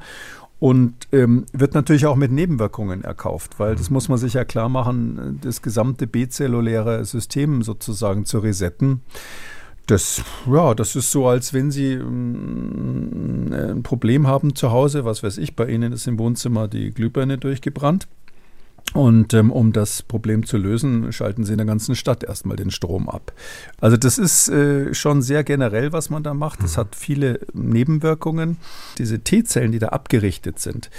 Und ähm, wird natürlich auch mit Nebenwirkungen erkauft, weil das muss man sich ja klar machen, das gesamte B-zelluläre System sozusagen zu resetten Das, ja, das ist so, als wenn Sie ähm, ein Problem haben zu Hause, was weiß ich, bei Ihnen ist im Wohnzimmer die Glühbirne durchgebrannt. Und ähm, um das Problem zu lösen, schalten sie in der ganzen Stadt erstmal den Strom ab. Also das ist äh, schon sehr generell, was man da macht. Es hat viele Nebenwirkungen. Diese T-Zellen, die da abgerichtet sind,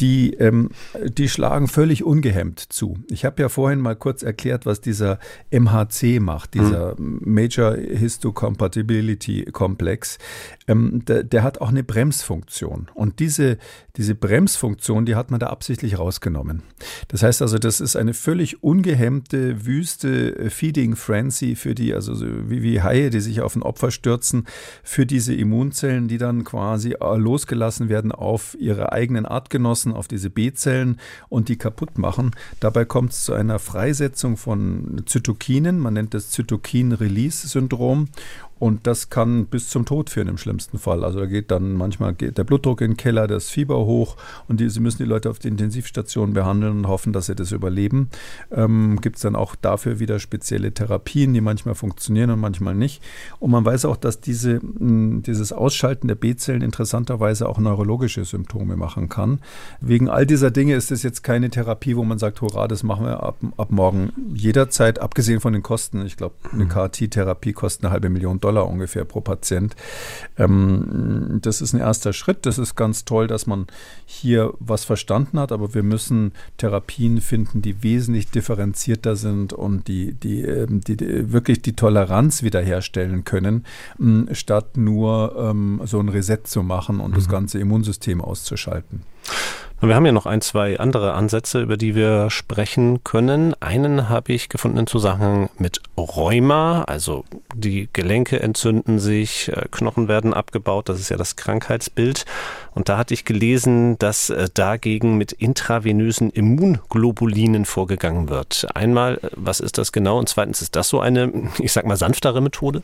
die, ähm, die schlagen völlig ungehemmt zu. Ich habe ja vorhin mal kurz erklärt, was dieser MHC macht, dieser mhm. Major Histocompatibility Complex. Ähm, der, der, hat auch eine Bremsfunktion. Und diese, diese Bremsfunktion, die hat man da absichtlich rausgenommen. Das heißt also, das ist eine völlig ungehemmte, wüste Feeding Frenzy für die, also wie, wie Haie, die sich auf ein Opfer stürzen, für diese Immunzellen, die dann quasi äh, losgelassen werden auf ihre eigenen Artgenossen anstoßen auf diese B-Zellen und die kaputt machen. Dabei kommt es zu einer Freisetzung von Zytokinen, man nennt das Zytokin-Release-Syndrom und das kann bis zum Tod führen im schlimmsten Fall. Also da geht dann manchmal geht der Blutdruck in den Keller, das Fieber hoch und die, sie müssen die Leute auf die Intensivstation behandeln und hoffen, dass sie das überleben. Ähm, Gibt es dann auch dafür wieder spezielle Therapien, die manchmal funktionieren und manchmal nicht. Und man weiß auch, dass diese, dieses Ausschalten der B-Zellen interessanterweise auch neurologische Symptome machen kann. Wegen all dieser Dinge ist es jetzt keine Therapie, wo man sagt, hurra, das machen wir ab, ab morgen jederzeit, abgesehen von den Kosten. Ich glaube, eine KT-Therapie kostet eine halbe Million Dollar. Dollar ungefähr pro Patient. Ähm, das ist ein erster Schritt. Das ist ganz toll, dass man hier was verstanden hat, aber wir müssen Therapien finden, die wesentlich differenzierter sind und die, die, ähm, die, die wirklich die Toleranz wiederherstellen können, statt nur ähm, so ein Reset zu machen und mhm. das ganze Immunsystem auszuschalten. Wir haben ja noch ein, zwei andere Ansätze, über die wir sprechen können. Einen habe ich gefunden im Zusammenhang mit Rheuma, also die Gelenke entzünden sich, äh, Knochen werden abgebaut, das ist ja das Krankheitsbild. Und da hatte ich gelesen, dass äh, dagegen mit intravenösen Immunglobulinen vorgegangen wird. Einmal, äh, was ist das genau? Und zweitens, ist das so eine, ich sag mal, sanftere Methode?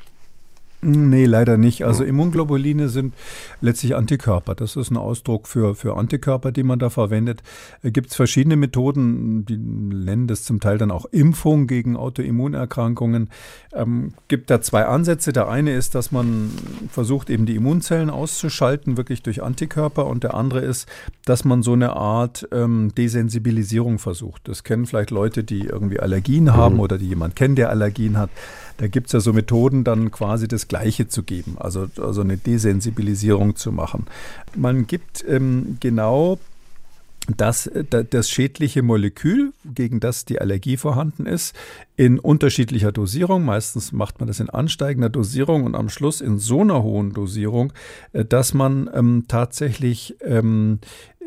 Nee, leider nicht. Also Immunglobuline sind letztlich Antikörper. Das ist ein Ausdruck für, für Antikörper, die man da verwendet. Äh, Gibt es verschiedene Methoden, die nennen das zum Teil dann auch Impfung gegen Autoimmunerkrankungen. Ähm, gibt da zwei Ansätze. Der eine ist, dass man versucht, eben die Immunzellen auszuschalten, wirklich durch Antikörper. Und der andere ist, dass man so eine Art ähm, Desensibilisierung versucht. Das kennen vielleicht Leute, die irgendwie Allergien haben mhm. oder die jemand kennen, der Allergien hat. Da gibt es ja so Methoden, dann quasi das Gleiche zu geben, also, also eine Desensibilisierung zu machen. Man gibt ähm, genau das, das schädliche Molekül, gegen das die Allergie vorhanden ist, in unterschiedlicher Dosierung. Meistens macht man das in ansteigender Dosierung und am Schluss in so einer hohen Dosierung, äh, dass man ähm, tatsächlich ähm,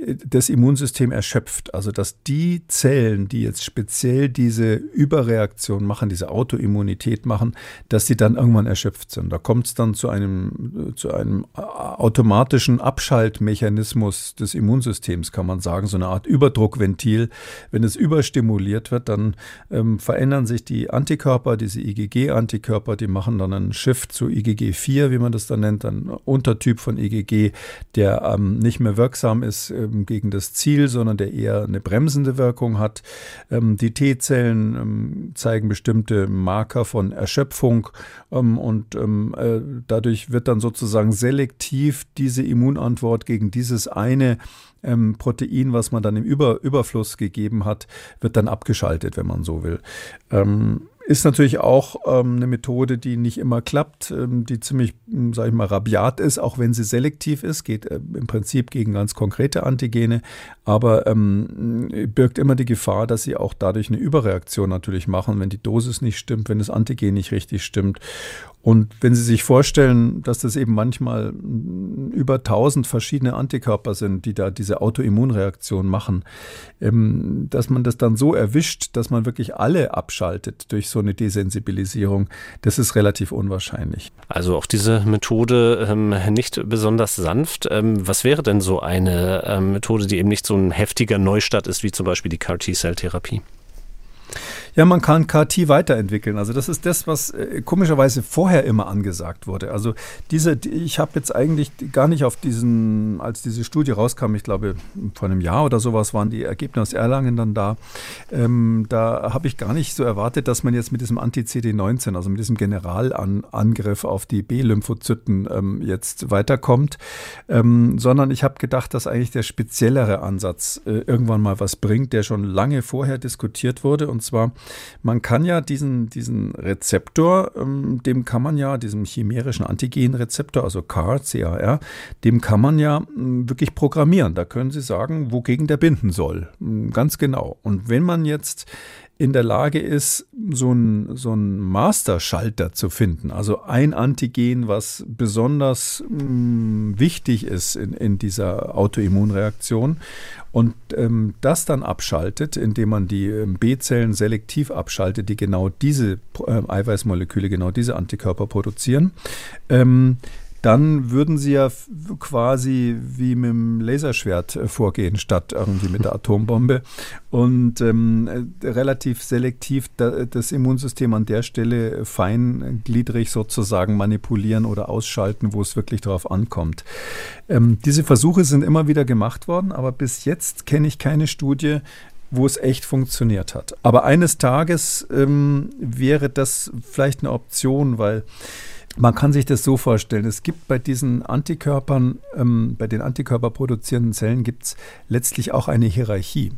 das Immunsystem erschöpft. Also dass die Zellen, die jetzt speziell diese Überreaktion machen, diese Autoimmunität machen, dass sie dann irgendwann erschöpft sind. Da kommt es dann zu einem, zu einem automatischen Abschaltmechanismus des Immunsystems, kann man sagen, so eine Art Überdruckventil. Wenn es überstimuliert wird, dann ähm, verändern sich die Antikörper, diese IgG-Antikörper, die machen dann einen Shift zu IgG4, wie man das dann nennt, ein Untertyp von IgG, der ähm, nicht mehr wirksam ist ähm, ähm, gegen das Ziel, sondern der eher eine bremsende Wirkung hat. Ähm, die T-Zellen ähm, zeigen bestimmte Marker von Erschöpfung und äh, dadurch wird dann sozusagen selektiv diese Immunantwort gegen dieses eine Protein, was man dann im Über Überfluss gegeben hat, wird dann abgeschaltet, wenn man so will. Ist natürlich auch ähm, eine Methode, die nicht immer klappt, ähm, die ziemlich, hm, sage ich mal, rabiat ist, auch wenn sie selektiv ist, geht äh, im Prinzip gegen ganz konkrete Antigene, aber ähm, birgt immer die Gefahr, dass sie auch dadurch eine Überreaktion natürlich machen, wenn die Dosis nicht stimmt, wenn das Antigen nicht richtig stimmt. Und wenn Sie sich vorstellen, dass das eben manchmal über 1000 verschiedene Antikörper sind, die da diese Autoimmunreaktion machen, ähm, dass man das dann so erwischt, dass man wirklich alle abschaltet durch so eine Desensibilisierung, das ist relativ unwahrscheinlich. Also auch diese Methode ähm, nicht besonders sanft. Ähm, was wäre denn so eine ähm, Methode, die eben nicht so ein heftiger Neustart ist, wie zum Beispiel die CAR-T-Cell-Therapie? Ja, man kann KT weiterentwickeln. Also das ist das, was äh, komischerweise vorher immer angesagt wurde. Also diese, ich habe jetzt eigentlich gar nicht auf diesen, als diese Studie rauskam, ich glaube vor einem Jahr oder sowas waren die Ergebnisse aus Erlangen dann da. Ähm, da habe ich gar nicht so erwartet, dass man jetzt mit diesem Anti-CD19, also mit diesem Generalangriff auf die B-Lymphozyten ähm, jetzt weiterkommt, ähm, sondern ich habe gedacht, dass eigentlich der speziellere Ansatz äh, irgendwann mal was bringt, der schon lange vorher diskutiert wurde. Und zwar, man kann ja diesen, diesen Rezeptor, ähm, dem kann man ja, diesem chimärischen Antigenrezeptor, also CAR, CAR, dem kann man ja ähm, wirklich programmieren. Da können Sie sagen, wogegen der binden soll. Ähm, ganz genau. Und wenn man jetzt in der Lage ist, so einen so Masterschalter zu finden, also ein Antigen, was besonders mh, mm, wichtig ist in, in dieser Autoimmunreaktion. Und ähm, das dann abschaltet, indem man die ähm, B-Zellen selektiv abschaltet, die genau diese äh, Eiweißmoleküle, genau diese Antikörper produzieren, ähm, dann würden sie ja quasi wie mit dem Laserschwert äh, vorgehen, statt irgendwie mit der Atombombe. Und ähm, äh, relativ selektiv da, das Immunsystem an der Stelle feingliedrig sozusagen manipulieren oder ausschalten, wo es wirklich darauf ankommt. Ähm, diese Versuche sind immer wieder gemacht worden, aber bis jetzt kenne ich keine Studie, wo es echt funktioniert hat. Aber eines Tages ähm, wäre das vielleicht eine Option, weil man kann sich das so vorstellen, es gibt bei diesen Antikörpern, ähm, bei den Antikörperproduzierenden Zellen gibt es letztlich auch eine Hierarchie.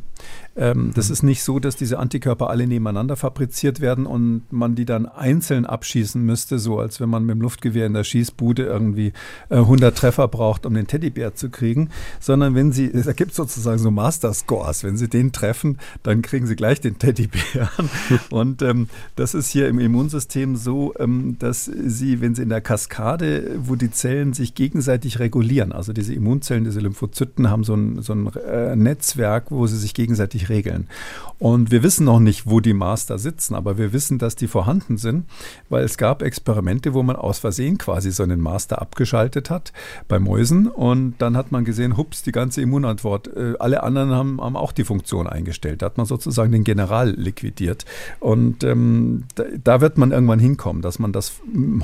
Ähm, das mhm. ist nicht so, dass diese Antikörper alle nebeneinander fabriziert werden und man die dann einzeln abschießen müsste, so als wenn man mit dem Luftgewehr in der Schießbude irgendwie äh, 100 Treffer braucht, um den Teddybär zu kriegen, sondern wenn sie, da gibt es sozusagen so Master Scores, wenn sie den treffen, dann kriegen sie gleich den Teddybär. und ähm, das ist hier im Immunsystem so, ähm, dass sie, wenn sie in der Kaskade, wo die Zellen sich gegenseitig regulieren, also diese Immunzellen, diese Lymphozyten haben so ein, so ein äh, Netzwerk, wo sie sich gegenseitig regeln. Und wir wissen noch nicht, wo die Master sitzen, aber wir wissen, dass die vorhanden sind, weil es gab Experimente, wo man aus Versehen quasi so einen Master abgeschaltet hat bei Mäusen und dann hat man gesehen, hups, die ganze Immunantwort, äh, alle anderen haben, haben auch die Funktion eingestellt. Da hat man sozusagen den General liquidiert. Und ähm, da, da wird man irgendwann hinkommen, dass man das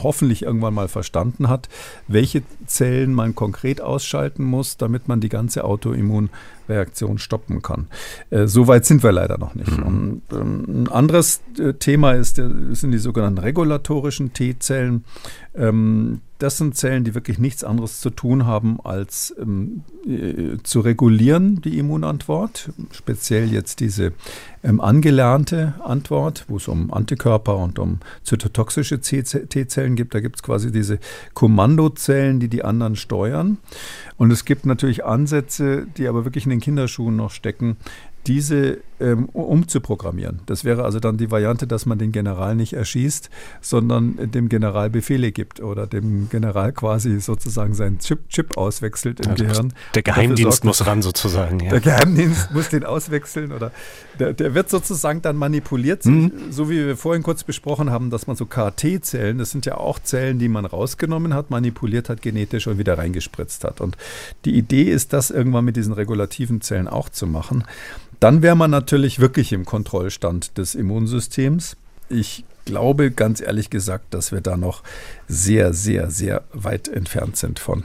hoffentlich irgendwann mal verstanden hat, welche Zellen man konkret ausschalten muss, damit man die ganze Autoimmun Reaktion stoppen kann. Äh, so weit sind wir leider noch nicht. Mhm. Und, ähm, ein anderes äh, Thema ist, der, sind die sogenannten regulatorischen T-Zellen. Ähm, das sind Zellen, die wirklich nichts anderes zu tun haben, als ähm, äh, zu regulieren, die Immunantwort. Speziell jetzt diese ähm, angelernte Antwort, wo es um Antikörper und um zytotoxische T-Zellen gibt. Da gibt es quasi diese Kommandozellen, die die anderen steuern. Und es gibt natürlich Ansätze, die aber wirklich in den Kinderschuhen noch stecken, diese ähm, umzuprogrammieren. Das wäre also dann die Variante, dass man den General nicht erschießt, sondern dem General Befehle gibt oder dem General quasi sozusagen seinen Chip, Chip auswechselt im also Gehirn. Der Geheimdienst sorgt, muss ran sozusagen. Ja. Der Geheimdienst muss den auswechseln oder der, der wird sozusagen dann manipuliert, mhm. so wie wir vorhin kurz besprochen haben, dass man so KT-Zellen, das sind ja auch Zellen, die man rausgenommen hat, manipuliert hat genetisch und wieder reingespritzt hat. Und die Idee ist, das irgendwann mit diesen regulativen Zellen auch zu machen. Dann wäre man natürlich wirklich im Kontrollstand des Immunsystems. Ich glaube ganz ehrlich gesagt, dass wir da noch sehr, sehr, sehr weit entfernt sind von.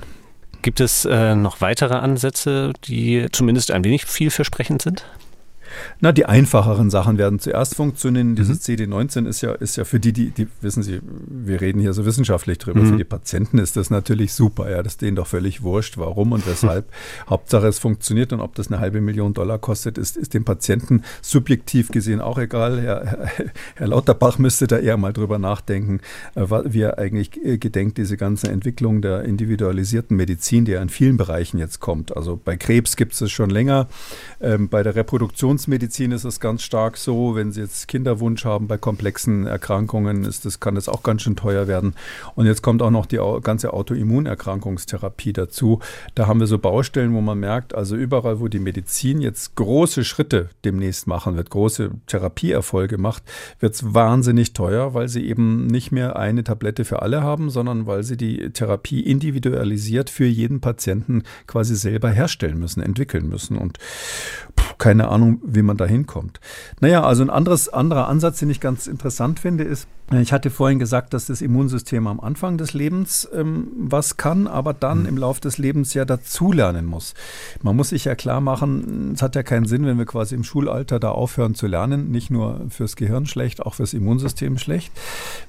Gibt es äh, noch weitere Ansätze, die zumindest ein wenig vielversprechend sind? Na, die einfacheren Sachen werden zuerst funktionieren. Dieses mhm. CD19 ist ja, ist ja für die, die, die, wissen Sie, wir reden hier so wissenschaftlich drüber. Mhm. Für die Patienten ist das natürlich super. Ja, das ist denen doch völlig wurscht, warum und weshalb. Hauptsache es funktioniert und ob das eine halbe Million Dollar kostet, ist, ist dem Patienten subjektiv gesehen auch egal. Herr, Herr, Herr Lauterbach müsste da eher mal drüber nachdenken, äh, wie er eigentlich äh, gedenkt, diese ganze Entwicklung der individualisierten Medizin, die ja in vielen Bereichen jetzt kommt. Also bei Krebs gibt es es schon länger, ähm, bei der Reproduktions Intensivmedizin ist es ganz stark so, wenn Sie jetzt Kinderwunsch haben bei komplexen Erkrankungen, ist das, kann das auch ganz schön teuer werden. Und jetzt kommt auch noch die ganze Autoimmunerkrankungstherapie dazu. Da haben wir so Baustellen, wo man merkt, also überall, wo die Medizin jetzt große Schritte demnächst machen wird, große Therapieerfolge macht, wird es wahnsinnig teuer, weil sie eben nicht mehr eine Tablette für alle haben, sondern weil sie die Therapie individualisiert für jeden Patienten quasi selber herstellen müssen, entwickeln müssen. Und keine Ahnung, wie man da hinkommt. Naja, also ein anderes, anderer Ansatz, den ich ganz interessant finde, ist, ich hatte vorhin gesagt, dass das Immunsystem am Anfang des Lebens ähm, was kann, aber dann mhm. im Laufe des Lebens ja dazulernen muss. Man muss sich ja klar machen, es hat ja keinen Sinn, wenn wir quasi im Schulalter da aufhören zu lernen. Nicht nur fürs Gehirn schlecht, auch fürs Immunsystem schlecht.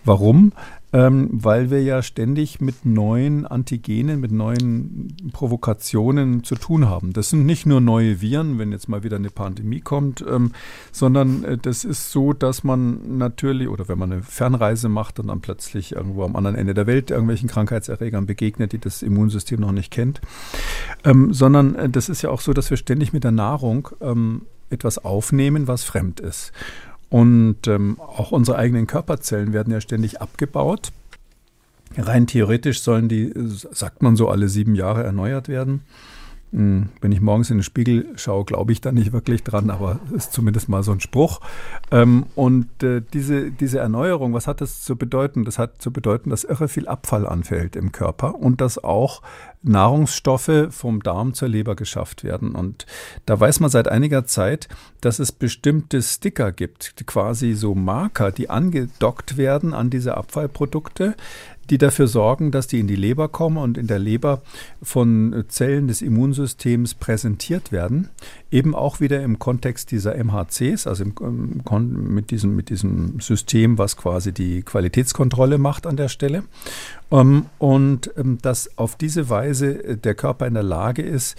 Warum? ähm, weil wir ja ständig mit neuen Antigenen, mit neuen Provokationen zu tun haben. Das sind nicht nur neue Viren, wenn jetzt mal wieder eine Pandemie kommt, ähm, sondern äh, das ist so, dass man natürlich, oder wenn man eine Fernreise macht und dann plötzlich irgendwo am anderen Ende der Welt irgendwelchen Krankheitserregern begegnet, die das Immunsystem noch nicht kennt, ähm, sondern äh, das ist ja auch so, dass wir ständig mit der Nahrung ähm, etwas aufnehmen, was fremd ist. Und ähm, auch unsere eigenen Körperzellen werden ja ständig abgebaut. Rein theoretisch sollen die, sagt man so, alle sieben Jahre erneuert werden. Hm, wenn ich morgens in den Spiegel schaue, glaube ich da nicht wirklich dran, aber ist zumindest mal so ein Spruch. Ähm, und äh, diese, diese Erneuerung, was hat das zu bedeuten? Das hat zu bedeuten, dass irre viel Abfall anfällt im Körper und dass auch Nahrungsstoffe vom Darm zur Leber geschafft werden. Und da weiß man seit einiger Zeit, dass es bestimmte Sticker gibt, quasi so Marker, die angedockt werden an diese Abfallprodukte, die dafür sorgen, dass die in die Leber kommen und in der Leber von Zellen des Immunsystems präsentiert werden. Eben auch wieder im Kontext dieser MHCs, also im, mit, diesem, mit diesem System, was quasi die Qualitätskontrolle macht an der Stelle. Ähm, und ähm, dass auf diese Weise der Körper in der Lage ist,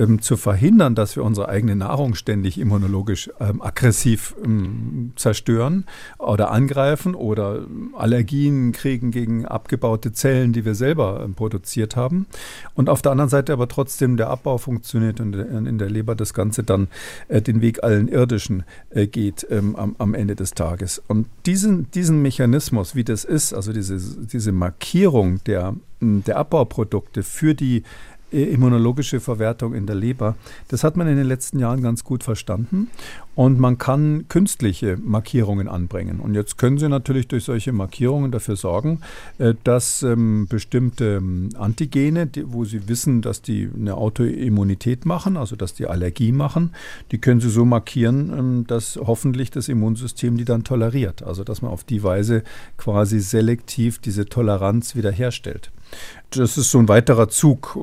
ähm, zu verhindern, dass wir unsere eigene Nahrung ständig immunologisch ähm, aggressiv ähm, zerstören oder angreifen oder Allergien kriegen gegen abgebaute Zellen, die wir selber ähm, produziert haben. Und auf der anderen Seite aber trotzdem der Abbau funktioniert und in der Leber das Ganze dann äh, den Weg allen Irdischen äh, geht ähm, am, am, Ende des Tages. Und diesen, diesen Mechanismus, wie das ist, also diese, diese Markierung der, der Abbauprodukte für die immunologische Verwertung in der Leber. Das hat man in den letzten Jahren ganz gut verstanden und man kann künstliche Markierungen anbringen. Und jetzt können Sie natürlich durch solche Markierungen dafür sorgen, äh, dass ähm, bestimmte ähm, Antigene, wo Sie wissen, dass die eine Autoimmunität machen, also dass die Allergie machen, die können Sie so markieren, ähm, dass hoffentlich das Immunsystem die dann toleriert. Also dass man auf die Weise quasi selektiv diese Toleranz wiederherstellt das ist so ein weiterer Zug,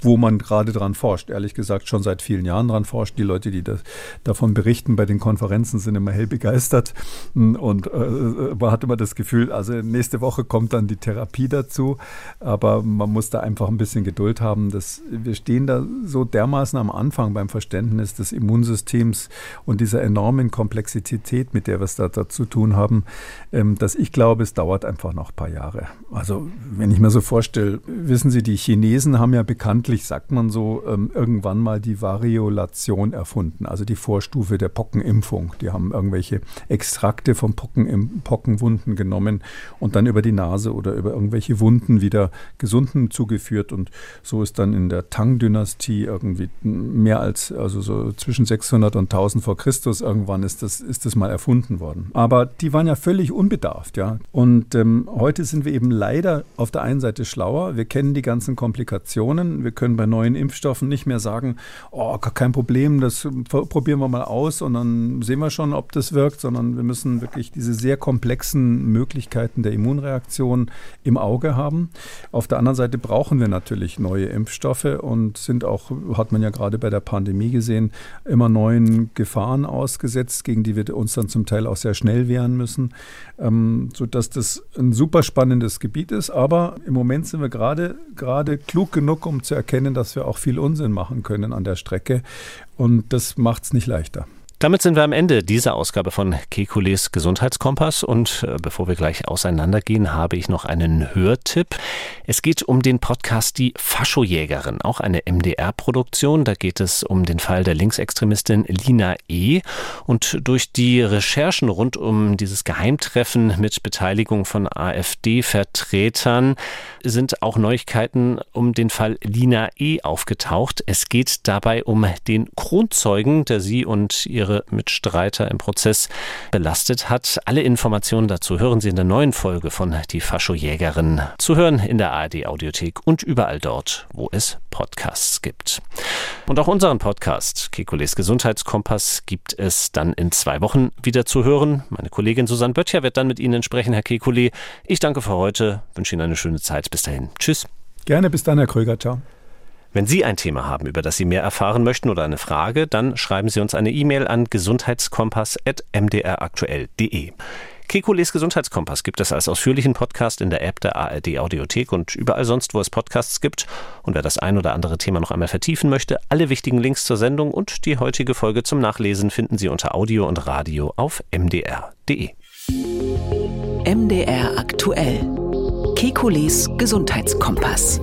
wo man gerade dran forscht. Ehrlich gesagt, schon seit vielen Jahren dran forscht. Die Leute, die das, davon berichten bei den Konferenzen, sind immer hell begeistert. Und äh, man hat immer das Gefühl, also nächste Woche kommt dann die Therapie dazu. Aber man muss da einfach ein bisschen Geduld haben. Dass wir stehen da so dermaßen am Anfang beim Verständnis des Immunsystems und dieser enormen Komplexität, mit der wir es da, da zu tun haben, ähm, dass ich glaube, es dauert einfach noch ein paar Jahre. Also wenn ich mir so vorstelle, wissen Sie, die Chinesen haben ja bekanntlich, sagt man so, ähm, irgendwann mal die Variolation erfunden, also die Vorstufe der Pockenimpfung. Die haben irgendwelche Extrakte von Pocken, Pockenwunden genommen und dann über die Nase oder über irgendwelche Wunden wieder Gesunden zugeführt. Und so ist dann in der Tang-Dynastie irgendwie mehr als, also so zwischen 600 und 1000 vor Christus irgendwann ist das, ist das mal erfunden worden. Aber die waren ja völlig unbedarft, ja. Und ähm, heute sind wir eben leider auf der einen Seite schlauer. Wir kennen die ganzen Komplikationen. Wir können bei neuen Impfstoffen nicht mehr sagen, oh, kein Problem, das probieren wir mal aus und dann sehen wir schon, ob das wirkt, sondern wir müssen wirklich diese sehr komplexen Möglichkeiten der Immunreaktion im Auge haben. Auf der anderen Seite brauchen wir natürlich neue Impfstoffe und sind auch, hat man ja gerade bei der Pandemie gesehen, immer neuen Gefahren ausgesetzt, gegen die wir uns dann zum Teil auch sehr schnell wehren müssen, ähm, sodass das ein super spannendes Gebiet ist. Aber im Moment sind wir gerade, gerade klug genug, um zu erkennen, dass wir auch viel Unsinn machen können an der Strecke. Und das macht es nicht leichter. Damit sind wir am Ende dieser Ausgabe von Kekules Gesundheitskompass und äh, bevor wir gleich auseinandergehen, habe ich noch einen Hörtipp. Es geht um den Podcast Die Faschojägerin, auch eine MDR-Produktion. Da geht es um den Fall der Linksextremistin Lina E. Und durch die Recherchen rund um dieses Geheimtreffen mit Beteiligung von AfD-Vertretern sind auch Neuigkeiten um den Fall Lina E. aufgetaucht. Es geht dabei um den Kronzeugen, der sie und ihre andere Mitstreiter im Prozess belastet hat. Alle Informationen dazu hören Sie in der neuen Folge von Die Faschojägerin. Zu hören in der ARD Audiothek und überall dort, wo es Podcasts gibt. Und auch unseren Podcast Kekules Gesundheitskompass gibt es dann in zwei Wochen wieder zu hören. Meine Kollegin Susanne Böttcher wird dann mit Ihnen sprechen, Herr Kekule. Ich danke für heute, wünsche Ihnen eine schöne Zeit. Bis dahin. Tschüss. Gerne, bis dann, Herr Kröger. Ciao. Wenn Sie ein Thema haben, über das Sie mehr erfahren möchten oder eine Frage, dann schreiben Sie uns eine E-Mail an gesundheitskompass.mdraktuell.de. Kekules Gesundheitskompass gibt es als ausführlichen Podcast in der App der ARD Audiothek und überall sonst, wo es Podcasts gibt. Und wer das ein oder andere Thema noch einmal vertiefen möchte, alle wichtigen Links zur Sendung und die heutige Folge zum Nachlesen finden Sie unter Audio und Radio auf mdr.de. MDR aktuell. Kekules Gesundheitskompass.